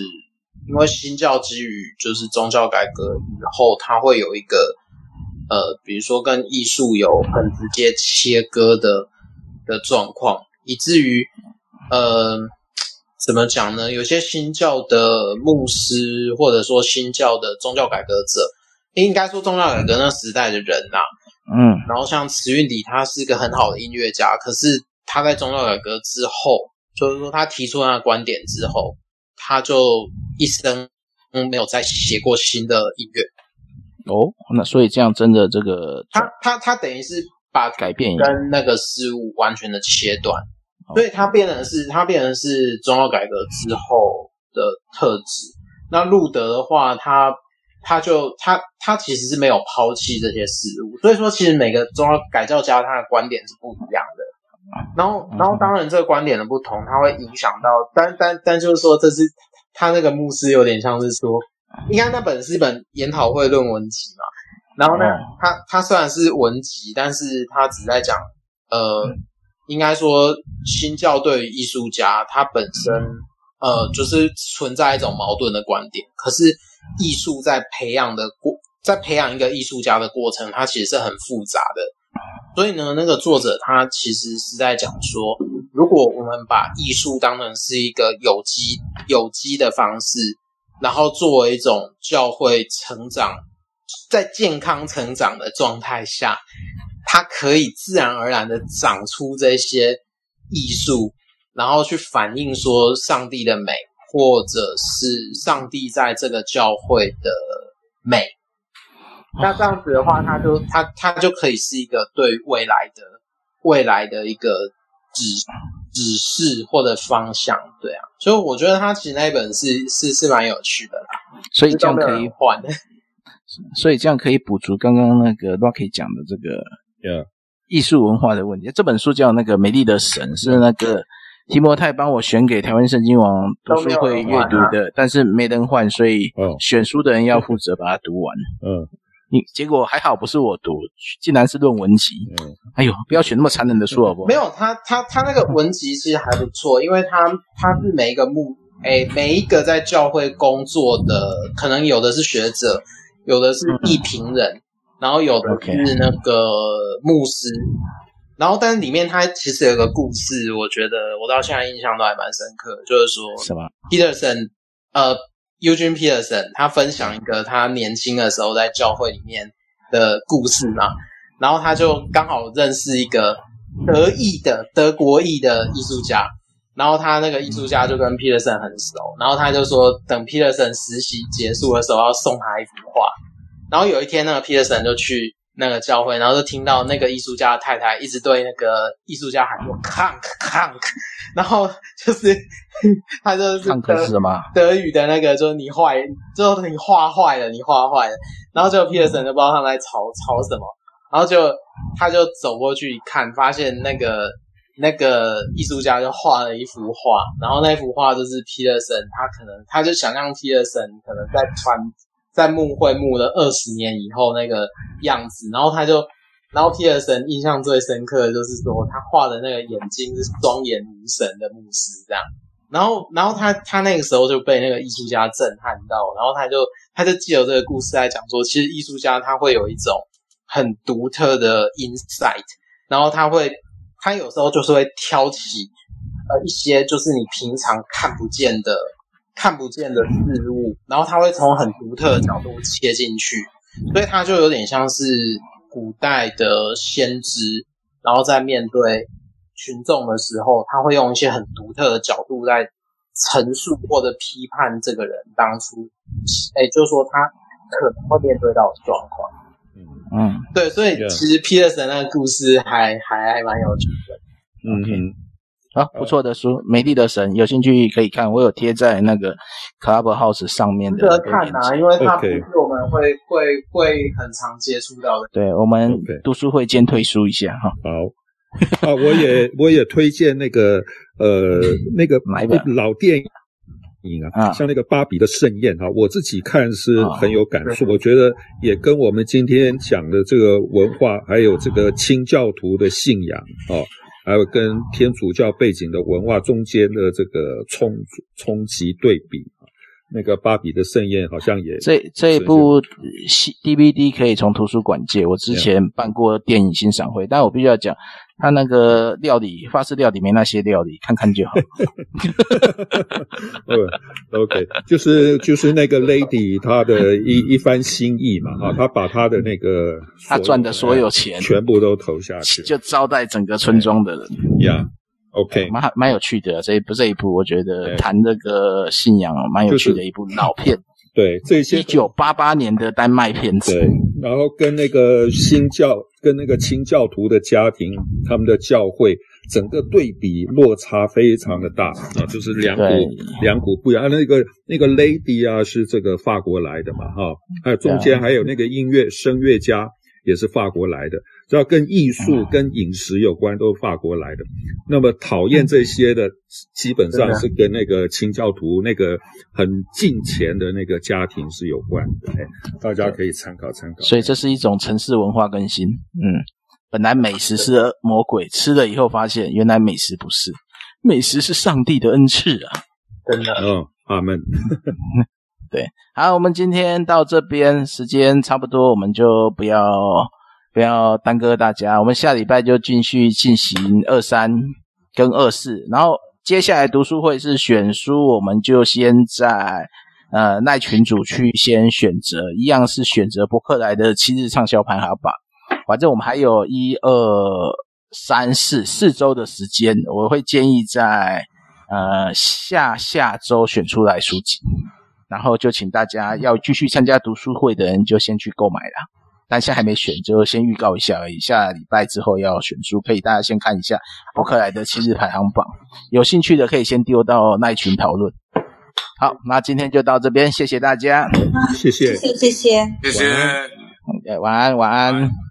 因为新教基于就是宗教改革以后，他会有一个呃，比如说跟艺术有很直接切割的。的状况，以至于，呃，怎么讲呢？有些新教的牧师，或者说新教的宗教改革者，应该说宗教改革那时代的人呐、啊，嗯，然后像慈运迪，他是一个很好的音乐家，可是他在宗教改革之后，就是说他提出那个观点之后，他就一生没有再写过新的音乐。哦，那所以这样真的这个，他他他等于是。把改变跟那个事物完全的切断，所以它变成是它变成是宗教改革之后的特质。那路德的话，他他就他他其实是没有抛弃这些事物，所以说其实每个宗教改造家他的观点是不一样的。然后然后当然这个观点的不同，它会影响到，但但但就是说，这是他那个牧师有点像是说，应该那本是一本研讨会论文集嘛。然后呢，他他虽然是文集，但是他只在讲，呃，应该说新教对于艺术家，他本身，呃，就是存在一种矛盾的观点。可是艺术在培养的过，在培养一个艺术家的过程，它其实是很复杂的。所以呢，那个作者他其实是在讲说，如果我们把艺术当成是一个有机有机的方式，然后作为一种教会成长。在健康成长的状态下，它可以自然而然的长出这些艺术，然后去反映说上帝的美，或者是上帝在这个教会的美。那这样子的话，它就它它就可以是一个对未来的未来的一个指指示或者方向，对啊。所以我觉得他其实那一本是是是蛮有趣的啦。所以这样可以换。所以这样可以补足刚刚那个 Rocky 讲的这个艺术文化的问题。这本书叫那个《美丽的神》，是那个提摩太帮我选给台湾圣经王读书会阅读的，但是没人换，所以选书的人要负责把它读完。嗯，你结果还好不是我读，竟然是论文集。嗯，哎呦，不要选那么残忍的书好不好？没有，他他他那个文集其实还不错，因为他他是每一个牧哎每一个在教会工作的，可能有的是学者，有的是一评人，嗯、然后有的是那个牧师，然后但是里面他其实有个故事，我觉得我到现在印象都还蛮深刻，就是说什么？Peterson 呃。Eugene Peterson 他分享一个他年轻的时候在教会里面的故事嘛，然后他就刚好认识一个德裔的德国裔的艺术家，然后他那个艺术家就跟 Peterson 很熟，然后他就说等 Peterson 实习结束的时候要送他一幅画，然后有一天那个 Peterson 就去。那个教会，然后就听到那个艺术家的太太一直对那个艺术家喊说 “Kank Kank”，然后就是 他就是德是什么？德语的那个，就是你坏，就是你画坏了，你画坏了。然后就 Peterson 就不知道他们在吵吵什么，然后就他就走过去一看，发现那个那个艺术家就画了一幅画，然后那幅画就是 Peterson，他可能他就想象 Peterson 可能在穿。在牧会牧了二十年以后那个样子，然后他就，然后皮尔森印象最深刻的就是说他画的那个眼睛是双眼无神的牧师这样，然后然后他他那个时候就被那个艺术家震撼到，然后他就他就记得这个故事来讲说，其实艺术家他会有一种很独特的 insight，然后他会他有时候就是会挑起呃一些就是你平常看不见的。看不见的事物，然后他会从很独特的角度切进去，所以他就有点像是古代的先知，然后在面对群众的时候，他会用一些很独特的角度在陈述或者批判这个人当初，哎，就是说他可能会面对到的状况。嗯嗯，对，所以其实 Peterson 那个故事还还还蛮有趣的。嗯嗯。啊，不错的书，《美丽的神》，有兴趣可以看，我有贴在那个 Clubhouse 上面的。值得看啊，因为它不是我们会会会很常接触到的。对，我们读书会兼推书一下哈。好，啊，我也我也推荐那个呃那个 老电影啊，像那个《芭比的盛宴》哈，我自己看是很有感触，我觉得也跟我们今天讲的这个文化，还有这个清教徒的信仰啊。还有跟天主教背景的文化中间的这个冲冲击对比，那个芭比的盛宴好像也这这一部 DVD 可以从图书馆借。我之前办过电影欣赏会，但我必须要讲，他那个料理法式料理没那些料理，看看就好。嗯，OK，就是就是那个 Lady 她的一一番心意嘛，啊，她把她的那个她赚的所有钱全部都投下去，就招待整个村庄的人。Yeah，OK，蛮蛮有趣的这一部这一部，我觉得谈这个信仰蛮有趣的一部老片。对，这些一九八八年的丹麦片子。对，然后跟那个新教。跟那个清教徒的家庭，他们的教会整个对比落差非常的大啊，就是两股两股不一样。啊、那个那个 lady 啊，是这个法国来的嘛，哈，还有中间还有那个音乐声乐家。也是法国来的，只要跟艺术、跟饮食有关，都是法国来的。那么讨厌这些的，基本上是跟那个清教徒那个很近前的那个家庭是有关的。哎，大家可以参考参考。所以这是一种城市文化更新。嗯，本来美食是魔鬼，吃了以后发现原来美食不是，美食是上帝的恩赐啊！真的。嗯，阿门。对，好，我们今天到这边，时间差不多，我们就不要不要耽搁大家。我们下礼拜就继续进行二三跟二四，然后接下来读书会是选书，我们就先在呃赖群组去先选择，一样是选择博客来的七日畅销排行榜。反正我们还有一二三四四周的时间，我会建议在呃下下周选出来书籍。然后就请大家要继续参加读书会的人就先去购买了，但现在还没选，就先预告一下而已。下礼拜之后要选书，可以大家先看一下博客来的七日排行榜，有兴趣的可以先丢到那群讨论。好，那今天就到这边，谢谢大家，谢谢，谢谢，谢谢，谢谢，晚安，晚安。晚安。